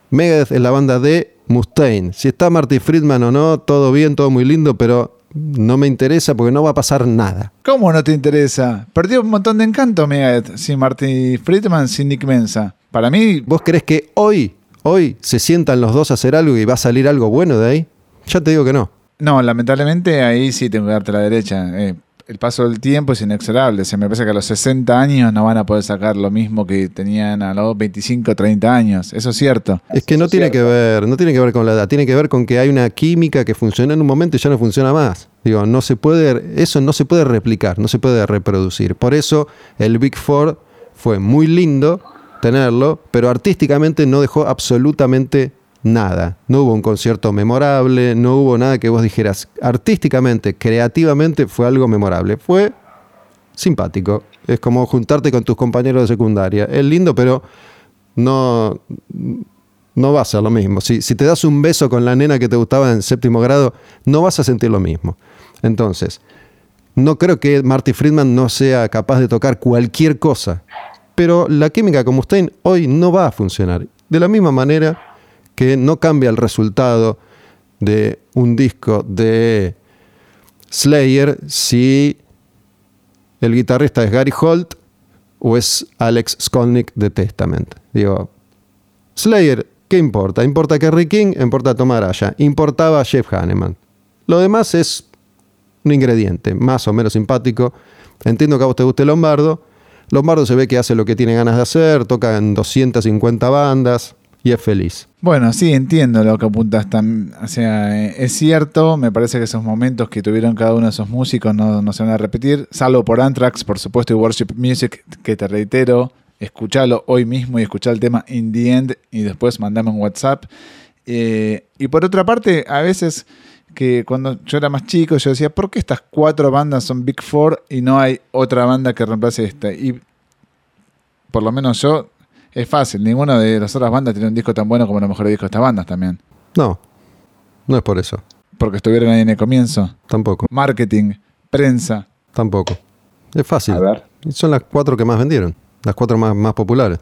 Speaker 1: Megadeth es la banda de Mustaine. Si está Marty Friedman o no, todo bien, todo muy lindo, pero no me interesa porque no va a pasar nada.
Speaker 3: ¿Cómo no te interesa? Perdió un montón de encanto Megadeth sin Marty Friedman, sin Nick Mensa. Para mí...
Speaker 1: ¿Vos crees que hoy, hoy se sientan los dos a hacer algo y va a salir algo bueno de ahí? Ya te digo que no.
Speaker 3: No, lamentablemente ahí sí tengo que darte la derecha. Eh, el paso del tiempo es inexorable. Se me parece que a los 60 años no van a poder sacar lo mismo que tenían a los 25, 30 años. Eso es cierto.
Speaker 1: Es que no tiene que ver, no tiene que ver con la edad, tiene que ver con que hay una química que funciona en un momento y ya no funciona más. Digo, no se puede, eso no se puede replicar, no se puede reproducir. Por eso el Big Four fue muy lindo tenerlo, pero artísticamente no dejó absolutamente nada. No hubo un concierto memorable, no hubo nada que vos dijeras artísticamente, creativamente fue algo memorable. Fue simpático. Es como juntarte con tus compañeros de secundaria. Es lindo, pero no, no va a ser lo mismo. Si, si te das un beso con la nena que te gustaba en séptimo grado, no vas a sentir lo mismo. Entonces, no creo que Marty Friedman no sea capaz de tocar cualquier cosa. Pero la química con Mustaine hoy no va a funcionar. De la misma manera que no cambia el resultado de un disco de Slayer si el guitarrista es Gary Holt o es Alex Skolnick de Testament. Digo, Slayer, ¿qué importa? Importa Kerry King, importa Tom Araya, importaba Jeff Hanneman. Lo demás es un ingrediente más o menos simpático. Entiendo que a vos te guste Lombardo. Lombardo se ve que hace lo que tiene ganas de hacer, toca en 250 bandas, y es feliz.
Speaker 3: Bueno, sí, entiendo lo que apuntas. O sea, eh, es cierto, me parece que esos momentos que tuvieron cada uno de esos músicos no, se van a repetir, salvo por Anthrax, por supuesto, y Worship Music, que te reitero, escúchalo hoy mismo y escuchá el tema In the End y después mandame un WhatsApp. Eh, y por otra parte, a veces que cuando yo era más chico, yo decía, ¿por qué estas cuatro bandas son Big Four y no hay otra banda que reemplace esta? Y por lo menos yo es fácil. Ninguna de las otras bandas tiene un disco tan bueno como los mejores discos de estas bandas también.
Speaker 1: No, no es por eso.
Speaker 3: Porque estuvieron ahí en el comienzo.
Speaker 1: Tampoco.
Speaker 3: Marketing, prensa.
Speaker 1: Tampoco. Es fácil. A ver. Son las cuatro que más vendieron. Las cuatro más, más populares.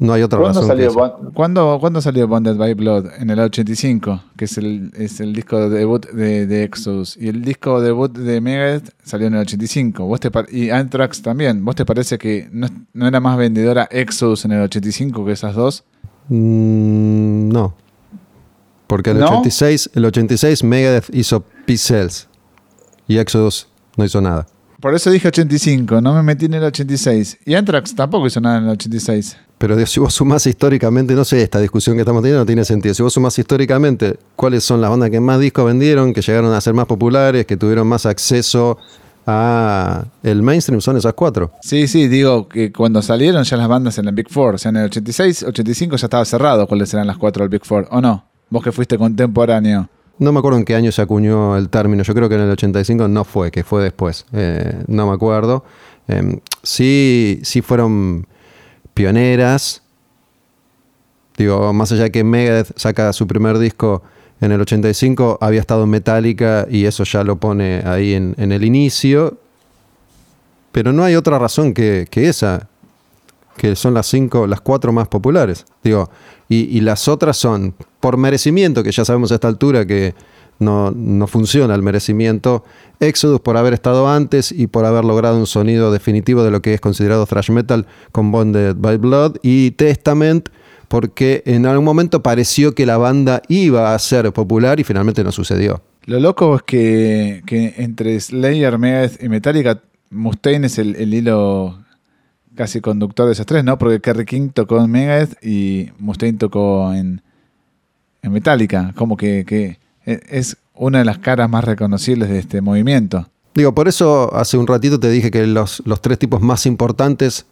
Speaker 1: No hay otra
Speaker 3: ¿Cuándo
Speaker 1: razón.
Speaker 3: Salió ¿Cuándo, ¿Cuándo, salió Bonded by Blood? En el 85, que es el, es el disco de debut de, de, Exodus. Y el disco debut de Megadeth salió en el 85. ¿Vos te y Anthrax también. ¿Vos te parece que no, era más vendedora Exodus en el 85 que esas dos?
Speaker 1: Mm, no. Porque el, 86, el 86 Megadeth hizo P-Cells y Exodus no hizo nada.
Speaker 3: Por eso dije 85, no me metí en el 86. Y Anthrax tampoco hizo nada en el 86.
Speaker 1: Pero si vos sumás históricamente, no sé, esta discusión que estamos teniendo no tiene sentido. Si vos sumás históricamente cuáles son las bandas que más discos vendieron, que llegaron a ser más populares, que tuvieron más acceso a el mainstream, son esas cuatro.
Speaker 3: Sí, sí, digo que cuando salieron ya las bandas en el Big Four, o sea, en el 86, 85 ya estaba cerrado cuáles eran las cuatro del Big Four, ¿o no? Vos que fuiste contemporáneo.
Speaker 1: No me acuerdo en qué año se acuñó el término. Yo creo que en el 85 no fue, que fue después. Eh, no me acuerdo. Em, sí, sí fueron pioneras. Digo, más allá de que Megadeth saca su primer disco en el 85, había estado Metallica y eso ya lo pone ahí en, el inicio. Pero no hay otra razón que, esa, que son las cinco, las cuatro más populares. Digo, y, las otras son por merecimiento, que ya sabemos a esta altura que no, no, funciona el merecimiento. Exodus por haber estado antes y por haber logrado un sonido definitivo de lo que es considerado thrash metal con Bonded by Blood. Y Testament porque en algún momento pareció que la banda iba a ser popular y finalmente no sucedió.
Speaker 3: Lo loco es que, entre Slayer, Megadeth y Metallica, Mustaine es el, hilo casi conductor de esos tres, ¿no? Porque Kerry King tocó en Megadeth y Mustaine tocó en, en Metallica. Como que, que es una de las caras más reconocibles de este movimiento.
Speaker 1: Digo, por eso hace un ratito te dije que los, los tres tipos más importantes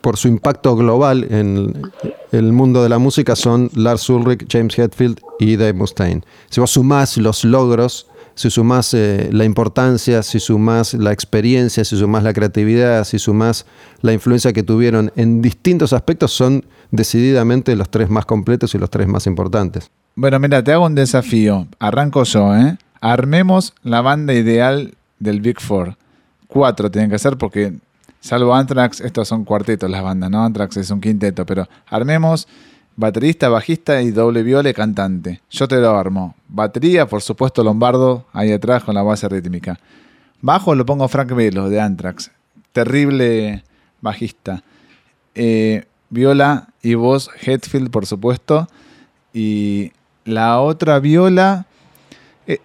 Speaker 1: por su impacto global en el mundo de la música son Lars Ulrich, James Hetfield y Dave Mustaine. Si vos sumás los logros si sumás eh, la importancia, si sumás la experiencia, si sumás la creatividad, si sumás la influencia que tuvieron en distintos aspectos, son decididamente los tres más completos y los tres más importantes.
Speaker 3: Bueno, mira, te hago un desafío. Arranco yo, ¿eh? Armemos la banda ideal del Big Four. Cuatro tienen que ser porque, salvo Anthrax, estos son cuartetos las bandas, ¿no? Anthrax es un quinteto, pero armemos baterista, bajista y doble viola y cantante. Yo te lo armo. Batería, por supuesto, Lombardo, ahí atrás con la base rítmica. Bajo lo pongo Frank Velo de Anthrax. Terrible bajista. Eh, viola y voz Hetfield, por supuesto. Y la otra viola. Eh,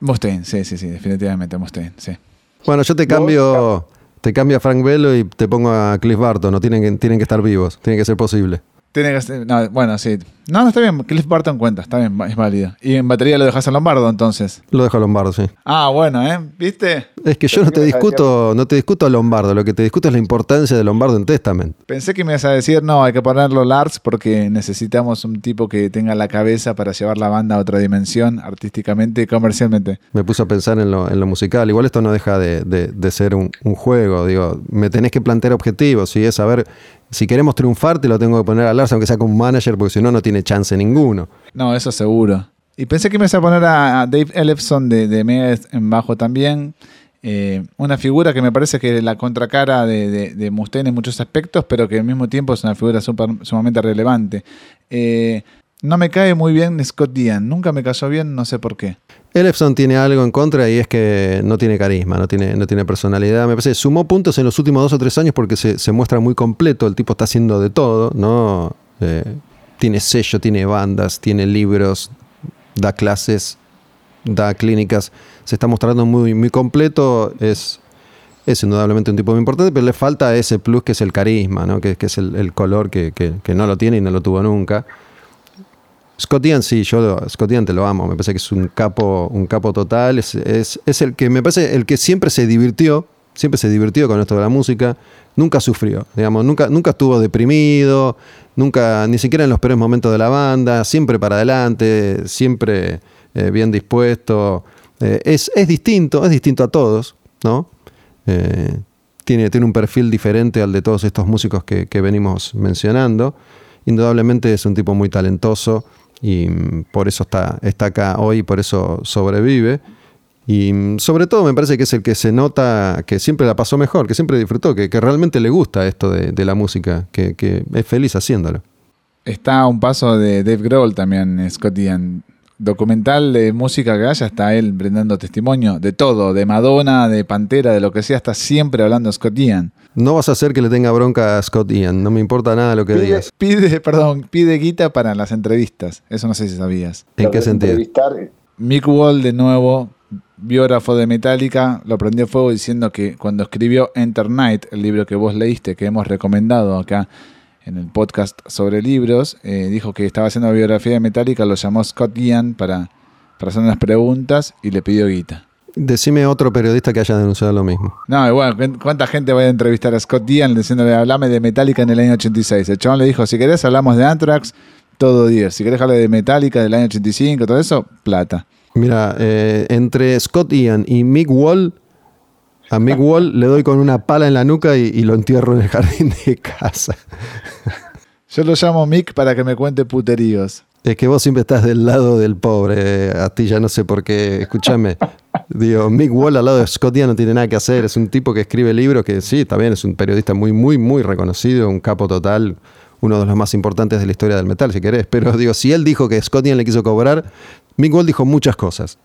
Speaker 3: Mustaine, sí, sí, sí, definitivamente Mustaine, sí.
Speaker 1: Bueno, yo te cambio, te cambio a Frank Velo y te pongo a Cliff Barton. No tienen que, tienen que estar vivos, tiene que ser posible.
Speaker 3: Tiene que ser, no, bueno, sí. No, no, está bien. Cliff Barton cuenta, está bien, es válido. ¿Y en batería lo dejas a Lombardo entonces?
Speaker 1: Lo dejo a Lombardo, sí.
Speaker 3: Ah, bueno, ¿eh? ¿Viste?
Speaker 1: Es que yo no te discuto, no te discuto a Lombardo, lo que te discuto es la importancia de Lombardo en Testament.
Speaker 3: Pensé que me ibas a decir, no, hay que ponerlo Lars porque necesitamos un tipo que tenga la cabeza para llevar la banda a otra dimensión artísticamente y comercialmente.
Speaker 1: Me puse a pensar en lo, en lo musical. Igual esto no deja de, de- de ser un, un juego. Digo, me tenés que plantear objetivos y es saber si queremos triunfar, te lo tengo que poner a Lars, aunque sea como manager, porque si no, no tiene chance ninguno.
Speaker 3: No, eso seguro. Y pensé que me ibas a poner a, Dave Ellefson de, de en bajo también. Eh, una figura que me parece que es la contracara de, de, Mustaine en muchos aspectos, pero que al mismo tiempo es una figura sumamente relevante. Eh, no me cae muy bien Scott Dean. Nunca me cayó bien, no sé por qué.
Speaker 1: Elefson tiene algo en contra y es que no tiene carisma, no tiene, no tiene personalidad. Me parece que sumó puntos en los últimos dos o tres años porque se, se muestra muy completo. El tipo está haciendo de todo, ¿no? Eh, tiene sello, tiene bandas, tiene libros, da clases, da clínicas. Se está mostrando muy, muy completo. Es, es indudablemente un tipo muy importante, pero le falta ese plus que es el carisma, ¿no? Que, que es el, color que- que no lo tiene y no lo tuvo nunca. Scott Ian, sí, yo Scott Ian te lo amo, me parece que es un capo, un capo total, es, el que me parece el que siempre se divirtió, siempre se divirtió con esto de la música, nunca sufrió, digamos, nunca, nunca estuvo deprimido, nunca, ni siquiera en los peores momentos de la banda, siempre para adelante, siempre eh, bien dispuesto, Eh, es, es distinto, es distinto a todos, ¿no? Eh, tiene, tiene un perfil diferente al de todos estos músicos que venimos mencionando. Indudablemente es un tipo muy talentoso y mm, por eso está, está acá hoy, por eso sobrevive. Y mm, sobre todo me parece que es el que se nota que siempre la pasó mejor, que siempre disfrutó, que, que realmente le gusta esto de, de la música, que, que es feliz haciéndolo.
Speaker 3: Está a un paso de Dave Grohl también, Scott Ian. Documental de música que haya, está él brindando testimonio de todo, de Madonna, de Pantera, de lo que sea, está siempre hablando Scott Ian.
Speaker 1: No vas a hacer que le tenga bronca a Scott Ian, no me importa nada lo que
Speaker 3: Pide,
Speaker 1: digas.
Speaker 3: pide, perdón, pide guita para las entrevistas. Eso no sé si sabías.
Speaker 1: ¿En qué sentido?
Speaker 4: Entrevistar,
Speaker 3: Mick Wall, de nuevo, biógrafo de Metallica, lo prendió fuego diciendo que cuando escribió Enter Night, el libro que vos leíste, que hemos recomendado acá en el podcast sobre libros, eh, dijo que estaba haciendo biografía de Metallica, lo llamó Scott Ian para, para hacer unas preguntas y le pidió guita.
Speaker 1: Decime otro periodista que haya denunciado lo mismo.
Speaker 3: No, y bueno, ¿cu- ¿cuánta gente va a entrevistar a Scott Ian diciéndole, hablame de Metallica en el año 86? El chabón le dijo, si querés hablamos de Anthrax, todo 10. Si querés hablar de Metallica del año 85, todo eso, plata.
Speaker 1: Mira, eh, entre Scott Ian y Mick Wall, a Mick Wall le doy con una pala en la nuca y, y lo entierro en el jardín de casa.
Speaker 3: Yo lo llamo Mick para que me cuente puteríos.
Speaker 1: Es que vos siempre estás del lado del pobre, Astilla, no sé por qué. Escúchame. Digo, Mick Wall al lado de Scott Ian no tiene nada que hacer. Es un tipo que escribe libros que sí, también es un periodista muy, muy, muy reconocido, un capo total, uno de los más importantes de la historia del metal, si querés. Pero digo, si él dijo que Scott Ian le quiso cobrar, Mick Wall dijo muchas cosas.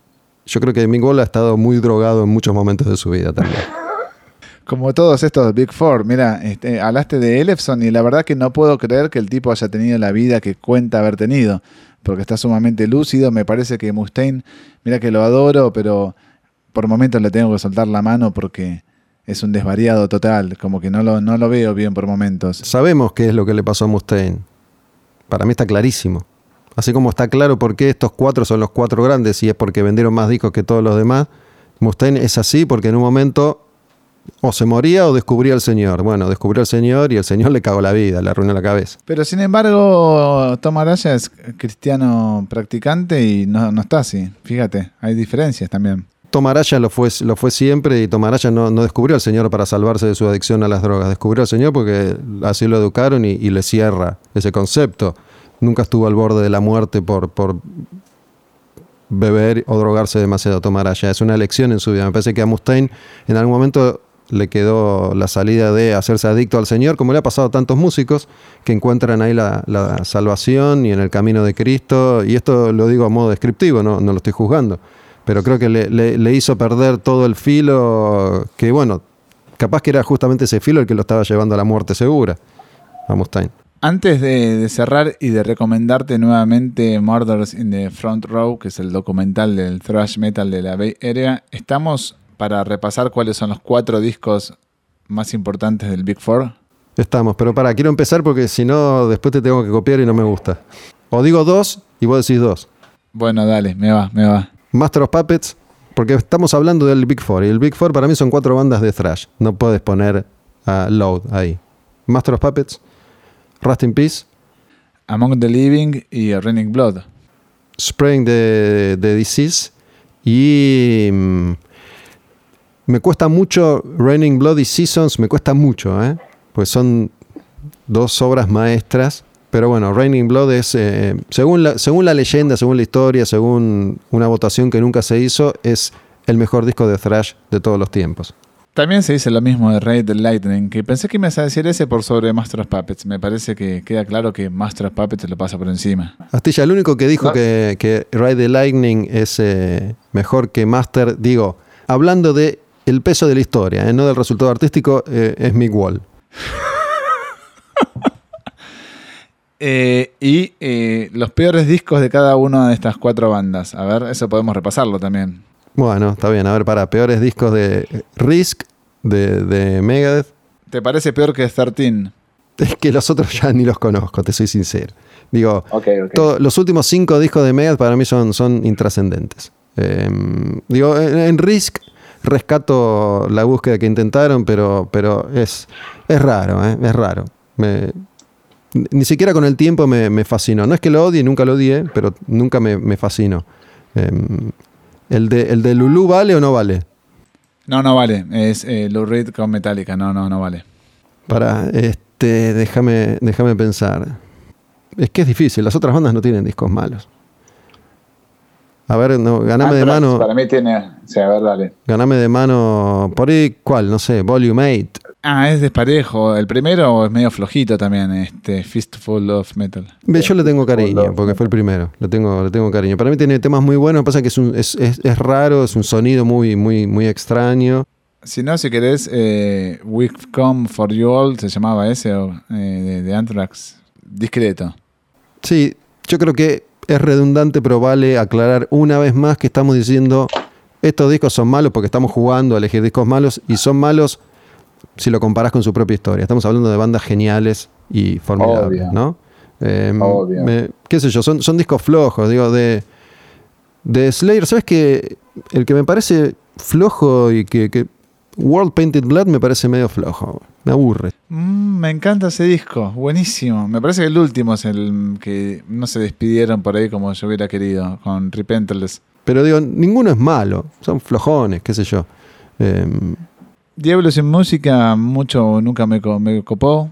Speaker 1: Yo creo que Wall ha estado muy drogado en muchos momentos de su vida también.
Speaker 3: Como todos estos Big Four, mira, este, hablaste de Elefson y la verdad que no puedo creer que el tipo haya tenido la vida que cuenta haber tenido, porque está sumamente lúcido. Me parece que Mustaine, mira que lo adoro, pero por momentos le tengo que soltar la mano porque es un desvariado total, como que no lo, no lo veo bien por momentos.
Speaker 1: Sabemos qué es lo que le pasó a Mustaine. Para mí está clarísimo. Así como está claro por qué estos cuatro son los cuatro grandes y es porque vendieron más discos que todos los demás. Mustaine es así porque en un momento O se moría o descubría al Señor. Bueno, descubrió al Señor y el Señor le cagó la vida, le arruinó la cabeza.
Speaker 3: Pero sin embargo, Tom Araya es cristiano practicante y no, no está así. Fíjate, hay diferencias también.
Speaker 1: Tomaraya lo fue, lo fue siempre y Tomaraya no, no descubrió al Señor para salvarse de su adicción a las drogas. Descubrió al Señor porque así lo educaron y, y le cierra ese concepto. Nunca estuvo al borde de la muerte por, por beber o drogarse demasiado Tomaraya. Es una elección en su vida. Me parece que a Mustaine en algún momento le quedó la salida de hacerse adicto al Señor, como le ha pasado a tantos músicos que encuentran ahí la, salvación y en el camino de Cristo. Y esto lo digo a modo descriptivo, no, no lo estoy juzgando pero creo que le, hizo perder todo el filo que, bueno, capaz que era justamente ese filo el que lo estaba llevando a la muerte segura a Mustaine.
Speaker 3: Antes de, de, cerrar y de recomendarte nuevamente Murders in the Front Row, que es el documental del thrash metal de la Bay Area, estamos para repasar cuáles son los cuatro discos más importantes del Big Four.
Speaker 1: Estamos, pero para, quiero empezar porque si no, después te tengo que copiar y no me gusta. O digo dos y vos decís dos.
Speaker 3: Bueno, dale, me va, me va.
Speaker 1: Master of Puppets, porque estamos hablando del Big Four. Y el Big Four para mí son cuatro bandas de thrash. No puedes poner a uh, Load ahí. Master of Puppets, Rust in Peace,
Speaker 3: Among the Living y Raining Blood.
Speaker 1: Spraying the, the Disease. Y mm, me cuesta mucho Raining Blood y Seasons, me cuesta mucho, ¿eh? Pues son dos obras maestras pero bueno, Raining Blood es, eh, según, la, según la leyenda, según la historia, según una votación que nunca se hizo, es el mejor disco de thrash de todos los tiempos.
Speaker 3: También se dice lo mismo de Raid the Lightning, que pensé que me ibas a decir ese por sobre Master of Puppets. Me parece que queda claro que Master of Puppets lo pasa por encima.
Speaker 1: Astilla, el único que dijo no. que, que Raid the Lightning es eh, mejor que Master, digo, hablando de el peso de la historia, eh, no del resultado artístico, eh, es Mick Wall.
Speaker 3: Y los peores discos de cada una de estas cuatro bandas. A ver, eso podemos repasarlo también.
Speaker 1: Bueno, está bien. A ver, para peores discos de Risk, de, de Megadeth.
Speaker 3: ¿Te parece peor que 13?
Speaker 1: Es que los otros ya ni los conozco, te soy sincero. Digo, okay, okay. Todo, los últimos cinco discos de Megadeth para mí son, son intrascendentes. Eh, digo, en, en, Risk rescato la búsqueda que intentaron, pero, pero es, es raro, ¿eh? es raro. Me, ni siquiera con el tiempo me, me, fascinó. No es que lo odie, nunca lo odié, pero nunca me, me fascinó. Eh, ¿el, de, ¿El de Lulu vale o no vale?
Speaker 3: No, no vale. Es eh, Lou Reed con Metallica. No, no, no vale.
Speaker 1: Para, este, déjame, déjame pensar. Es que es difícil. Las otras bandas no tienen discos malos. A ver, no, ganame ah, de mano.
Speaker 3: Para mí tiene. Sí, a ver, dale.
Speaker 1: Ganame de mano. Por ahí, ¿cuál? No sé, Volume 8.
Speaker 3: Ah, es desparejo. El primero es medio flojito también, este Fistful of Metal.
Speaker 1: Yo le tengo cariño, porque fue el primero. Le tengo, le tengo cariño. Para mí tiene temas muy buenos, pasa que es, un, es, es, es, raro, es un sonido muy, muy, muy extraño.
Speaker 3: Si no, si querés, eh, We've Come For You All, se llamaba ese, eh, de, de Anthrax. Discreto.
Speaker 1: Sí, yo creo que es redundante, pero vale aclarar una vez más que estamos diciendo estos discos son malos porque estamos jugando a elegir discos malos y son malos si lo comparas con su propia historia. Estamos hablando de bandas geniales y formidables, Obvio. ¿no? Eh, me, ¿Qué sé yo? Son, son discos flojos, digo, de, de Slayer. ¿Sabes que El que me parece flojo y que, que, World Painted Blood me parece medio flojo. Me aburre.
Speaker 3: Mm, me encanta ese disco, buenísimo. Me parece que el último es el que no se despidieron por ahí como yo hubiera querido, con Repentless.
Speaker 1: Pero digo, ninguno es malo. Son flojones, qué sé yo. Eh,
Speaker 3: Diablos en música mucho nunca me, me copó.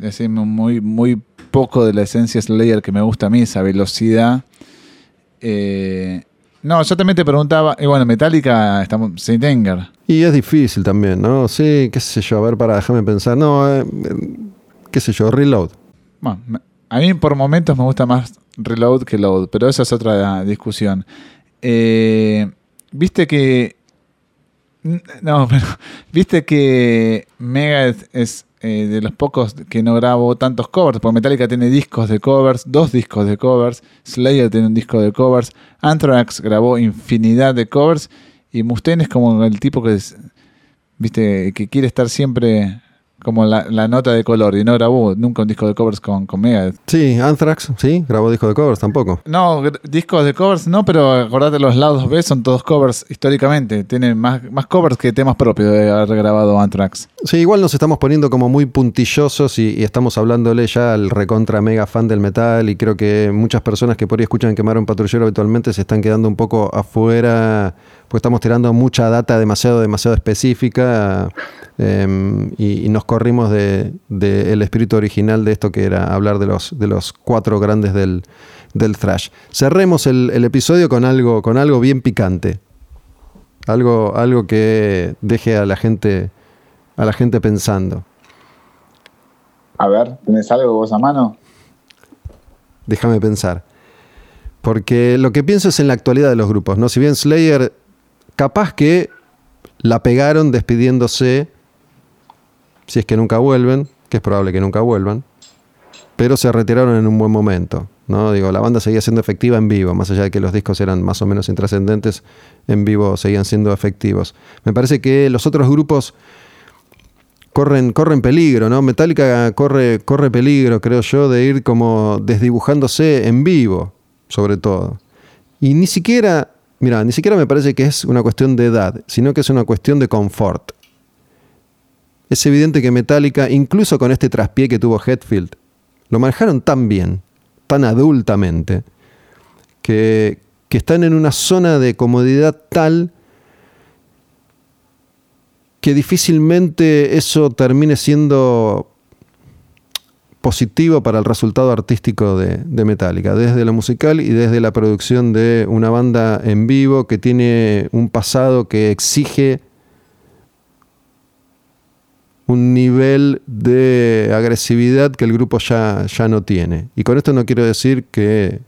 Speaker 3: Es muy, muy poco de la esencia Slayer que me gusta a mí, esa velocidad. Eh, no, yo también te preguntaba, y bueno, Metallica, estamos sin Tenger.
Speaker 1: Y es difícil también, ¿no? Sí, qué sé yo, a ver, para déjame pensar. No, eh, qué sé yo, Reload.
Speaker 3: Bueno, a mí por momentos me gusta más Reload que Load, pero esa es otra discusión. Eh, Viste que no, pero viste que Megadeth es eh, de los pocos que no grabó tantos covers, porque Metallica tiene discos de covers, dos discos de covers, Slayer tiene un disco de covers, Anthrax grabó infinidad de covers y Mustaine es como el tipo que viste que quiere estar siempre como la, la nota de color y no grabó nunca un disco de covers con, con Megadeth.
Speaker 1: Sí, Anthrax, sí, grabó disco de covers tampoco.
Speaker 3: No, discos de covers no, pero acordate, los lados B son todos covers históricamente. Tienen más, más covers que temas propios de haber grabado Anthrax.
Speaker 1: Sí, igual nos estamos poniendo como muy puntillosos y, y estamos hablándole ya al recontra mega fan del metal y creo que muchas personas que por ahí escuchan quemar a un patrullero habitualmente se están quedando un poco afuera, pues estamos tirando mucha data demasiado, demasiado específica eh, y, y nos corrimos del de, el espíritu original de esto que era hablar de los, de los cuatro grandes del, del thrash. Cerremos el, el episodio con algo, con algo bien picante. Algo, algo que deje a la gente a la gente pensando.
Speaker 3: A ver, ¿tenés algo vos a mano?
Speaker 1: Déjame pensar. Porque lo que pienso es en la actualidad de los grupos, ¿no? Si bien Slayer, capaz que la pegaron despidiéndose, si es que nunca vuelven, que es probable que nunca vuelvan, pero se retiraron en un buen momento, ¿no? Digo, la banda seguía siendo efectiva en vivo, más allá de que los discos eran más o menos intrascendentes, en vivo seguían siendo efectivos. Me parece que los otros grupos corren, corren peligro, ¿no? Metallica corre, corre peligro, creo yo, de ir como desdibujándose en vivo, sobre todo. Y ni siquiera, mira, ni siquiera me parece que es una cuestión de edad, sino que es una cuestión de confort. Es evidente que Metallica, incluso con este traspié que tuvo Hetfield, lo manejaron tan bien, tan adultamente, que, que están en una zona de comodidad tal que difícilmente eso termine siendo positivo para el resultado artístico de, Metallica, desde lo musical y desde la producción de una banda en vivo que tiene un pasado que exige un nivel de agresividad que el grupo ya, ya no tiene. Y con esto no quiero decir que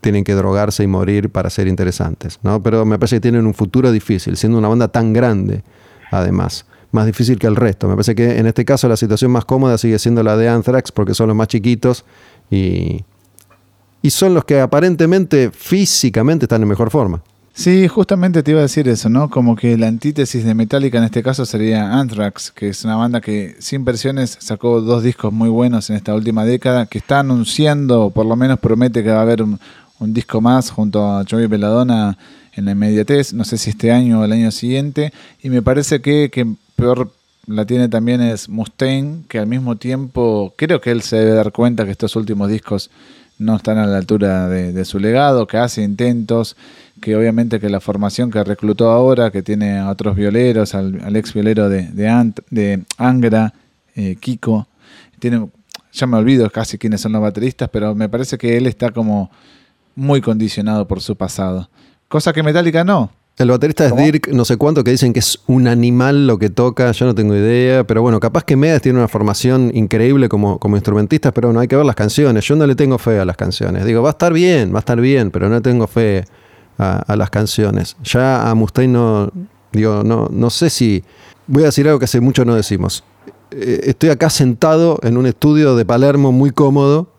Speaker 1: tienen que drogarse y morir para ser interesantes, ¿no? pero me parece que tienen un futuro difícil, siendo una banda tan grande además. Más difícil que el resto. Me parece que en este caso la situación más cómoda sigue siendo la de Anthrax porque son los más chiquitos y, y son los que aparentemente físicamente están en mejor forma.
Speaker 3: Sí, justamente te iba a decir eso, ¿no? Como que la antítesis de Metallica en este caso sería Anthrax, que es una banda que sin versiones sacó dos discos muy buenos en esta última década, que está anunciando, por lo menos promete que va a haber un, disco más junto a Joey Belladonna en la inmediatez, no sé si este año o el año siguiente, y me parece que peor la tiene también es Mustaine, que al mismo tiempo creo que él se debe dar cuenta que estos últimos discos no están a la altura de, su legado, que hace intentos, que obviamente que la formación que reclutó ahora, que tiene a otros violeros, al, ex violero de, de Angra, eh, Kiko, tiene, ya me olvido casi quiénes son los bateristas, pero me parece que él está como muy condicionado por su pasado. Cosa que Metallica no.
Speaker 1: El baterista es ¿Cómo? Dirk, no sé cuánto, que dicen que es un animal lo que toca, yo no tengo idea, pero bueno, capaz que Medas tiene una formación increíble como, como instrumentista, pero no hay que ver las canciones, yo no le tengo fe a las canciones. Digo, va a estar bien, va a estar bien, pero no tengo fe a, a las canciones. Ya a Mustaine no, digo, no, no sé si, voy a decir algo que hace mucho no decimos. Eh, estoy acá sentado en un estudio de Palermo muy cómodo,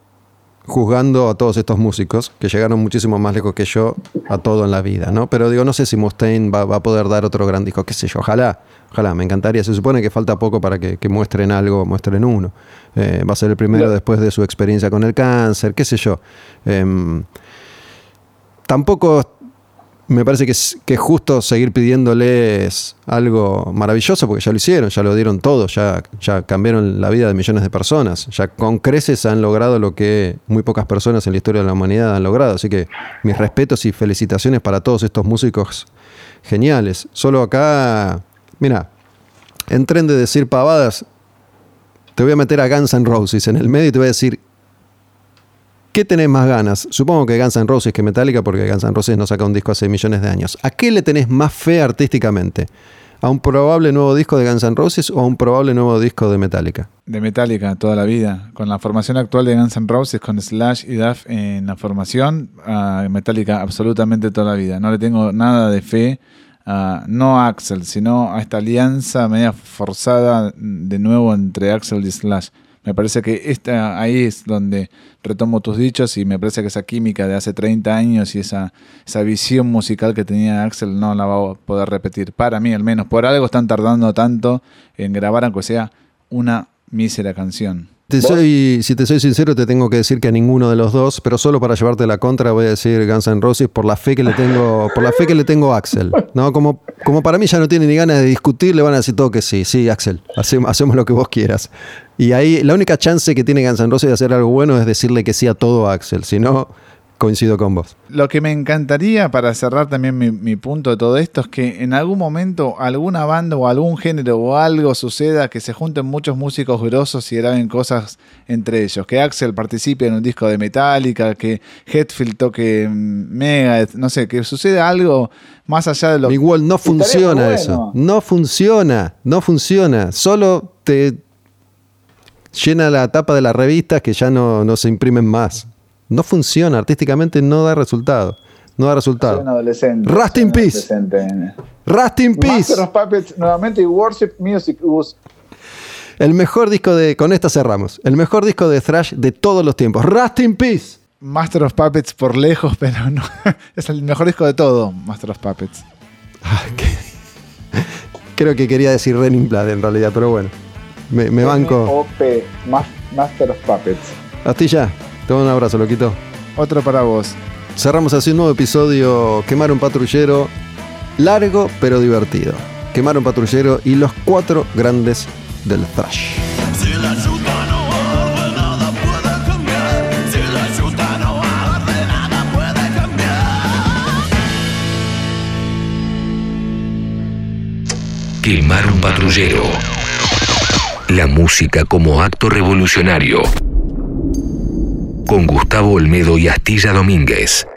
Speaker 1: juzgando a todos estos músicos que llegaron muchísimo más lejos que yo a todo en la vida, ¿no? Pero digo, no sé si Mustaine va, va a poder dar otro gran disco, qué sé yo, ojalá, ojalá, me encantaría. Se supone que falta poco para que, que muestren algo, muestren uno. Eh, va a ser el primero después de su experiencia con el cáncer, qué sé yo. Eh, tampoco me parece que es, justo seguir pidiéndoles algo maravilloso, porque ya lo hicieron, ya lo dieron todo, ya, ya cambiaron la vida de millones de personas, ya con creces han logrado lo que muy pocas personas en la historia de la humanidad han logrado. Así que mis respetos y felicitaciones para todos estos músicos geniales. Solo acá, mira, en tren de decir pavadas, te voy a meter a Guns N' Roses en el medio y te voy a decir ¿Qué tenés más ganas? Supongo que Guns N' Roses que Metallica, porque Guns N' Roses no saca un disco hace millones de años. ¿A qué le tenés más fe artísticamente? ¿A un probable nuevo disco de Guns N' Roses o a un probable nuevo disco de Metallica?
Speaker 3: De Metallica toda la vida. Con la formación actual de Guns N' Roses, con Slash y Duff en la formación, Metallica absolutamente toda la vida. No le tengo nada de fe. No a Axel, sino a esta alianza media forzada de nuevo entre Axel y Slash. Me parece que esta, ahí es donde retomo tus dichos y me parece que esa química de hace 30 años y esa, esa visión musical que tenía Axel no la va a poder repetir. Para mí, al menos. Por algo están tardando tanto en grabar, aunque sea una mísera canción.
Speaker 1: Te soy, si te soy sincero, te tengo que decir que a ninguno de los dos, pero solo para llevarte la contra voy a decir Guns N' Roses por la fe que le tengo, por la fe que le tengo a Axel. ¿no? Como, como para mí ya no tiene ni ganas de discutir, le van a decir todo que sí, sí, Axel, hacemos, hacemos lo que vos quieras. Y ahí la única chance que tiene Guns N' Roses de hacer algo bueno es decirle que sí a todo a Axel. Si no, coincido con vos.
Speaker 3: Lo que me encantaría para cerrar también mi, punto de todo esto es que en algún momento alguna banda o algún género o algo suceda que se junten muchos músicos grosos y graben cosas entre ellos. Que Axel participe en un disco de Metallica, que Hetfield toque Mega, no sé, que suceda algo más allá de lo
Speaker 1: Igual no funciona eso. No funciona, no funciona. Solo te llena la tapa de las revistas que ya no, no se imprimen más. No funciona, artísticamente no da resultado. No da resultado. Rust in Peace. Rust in Peace.
Speaker 4: Master of Puppets nuevamente y Worship Music
Speaker 1: El mejor disco de. Con esta cerramos. El mejor disco de Thrash de todos los tiempos. Rust in Peace.
Speaker 3: Master of Puppets por lejos, pero no. Es el mejor disco de todo, Master of Puppets.
Speaker 1: Ah, Creo que quería decir Running Blood en realidad, pero bueno. Me, me banco.
Speaker 4: OP, Master of Puppets.
Speaker 1: Astilla. Te un abrazo, loquito.
Speaker 3: Otro para vos.
Speaker 1: Cerramos así un nuevo episodio Quemar un patrullero largo pero divertido. Quemar un patrullero y los cuatro grandes del thrash.
Speaker 2: Quemar un patrullero. La música como acto revolucionario con Gustavo Olmedo y Astilla Domínguez.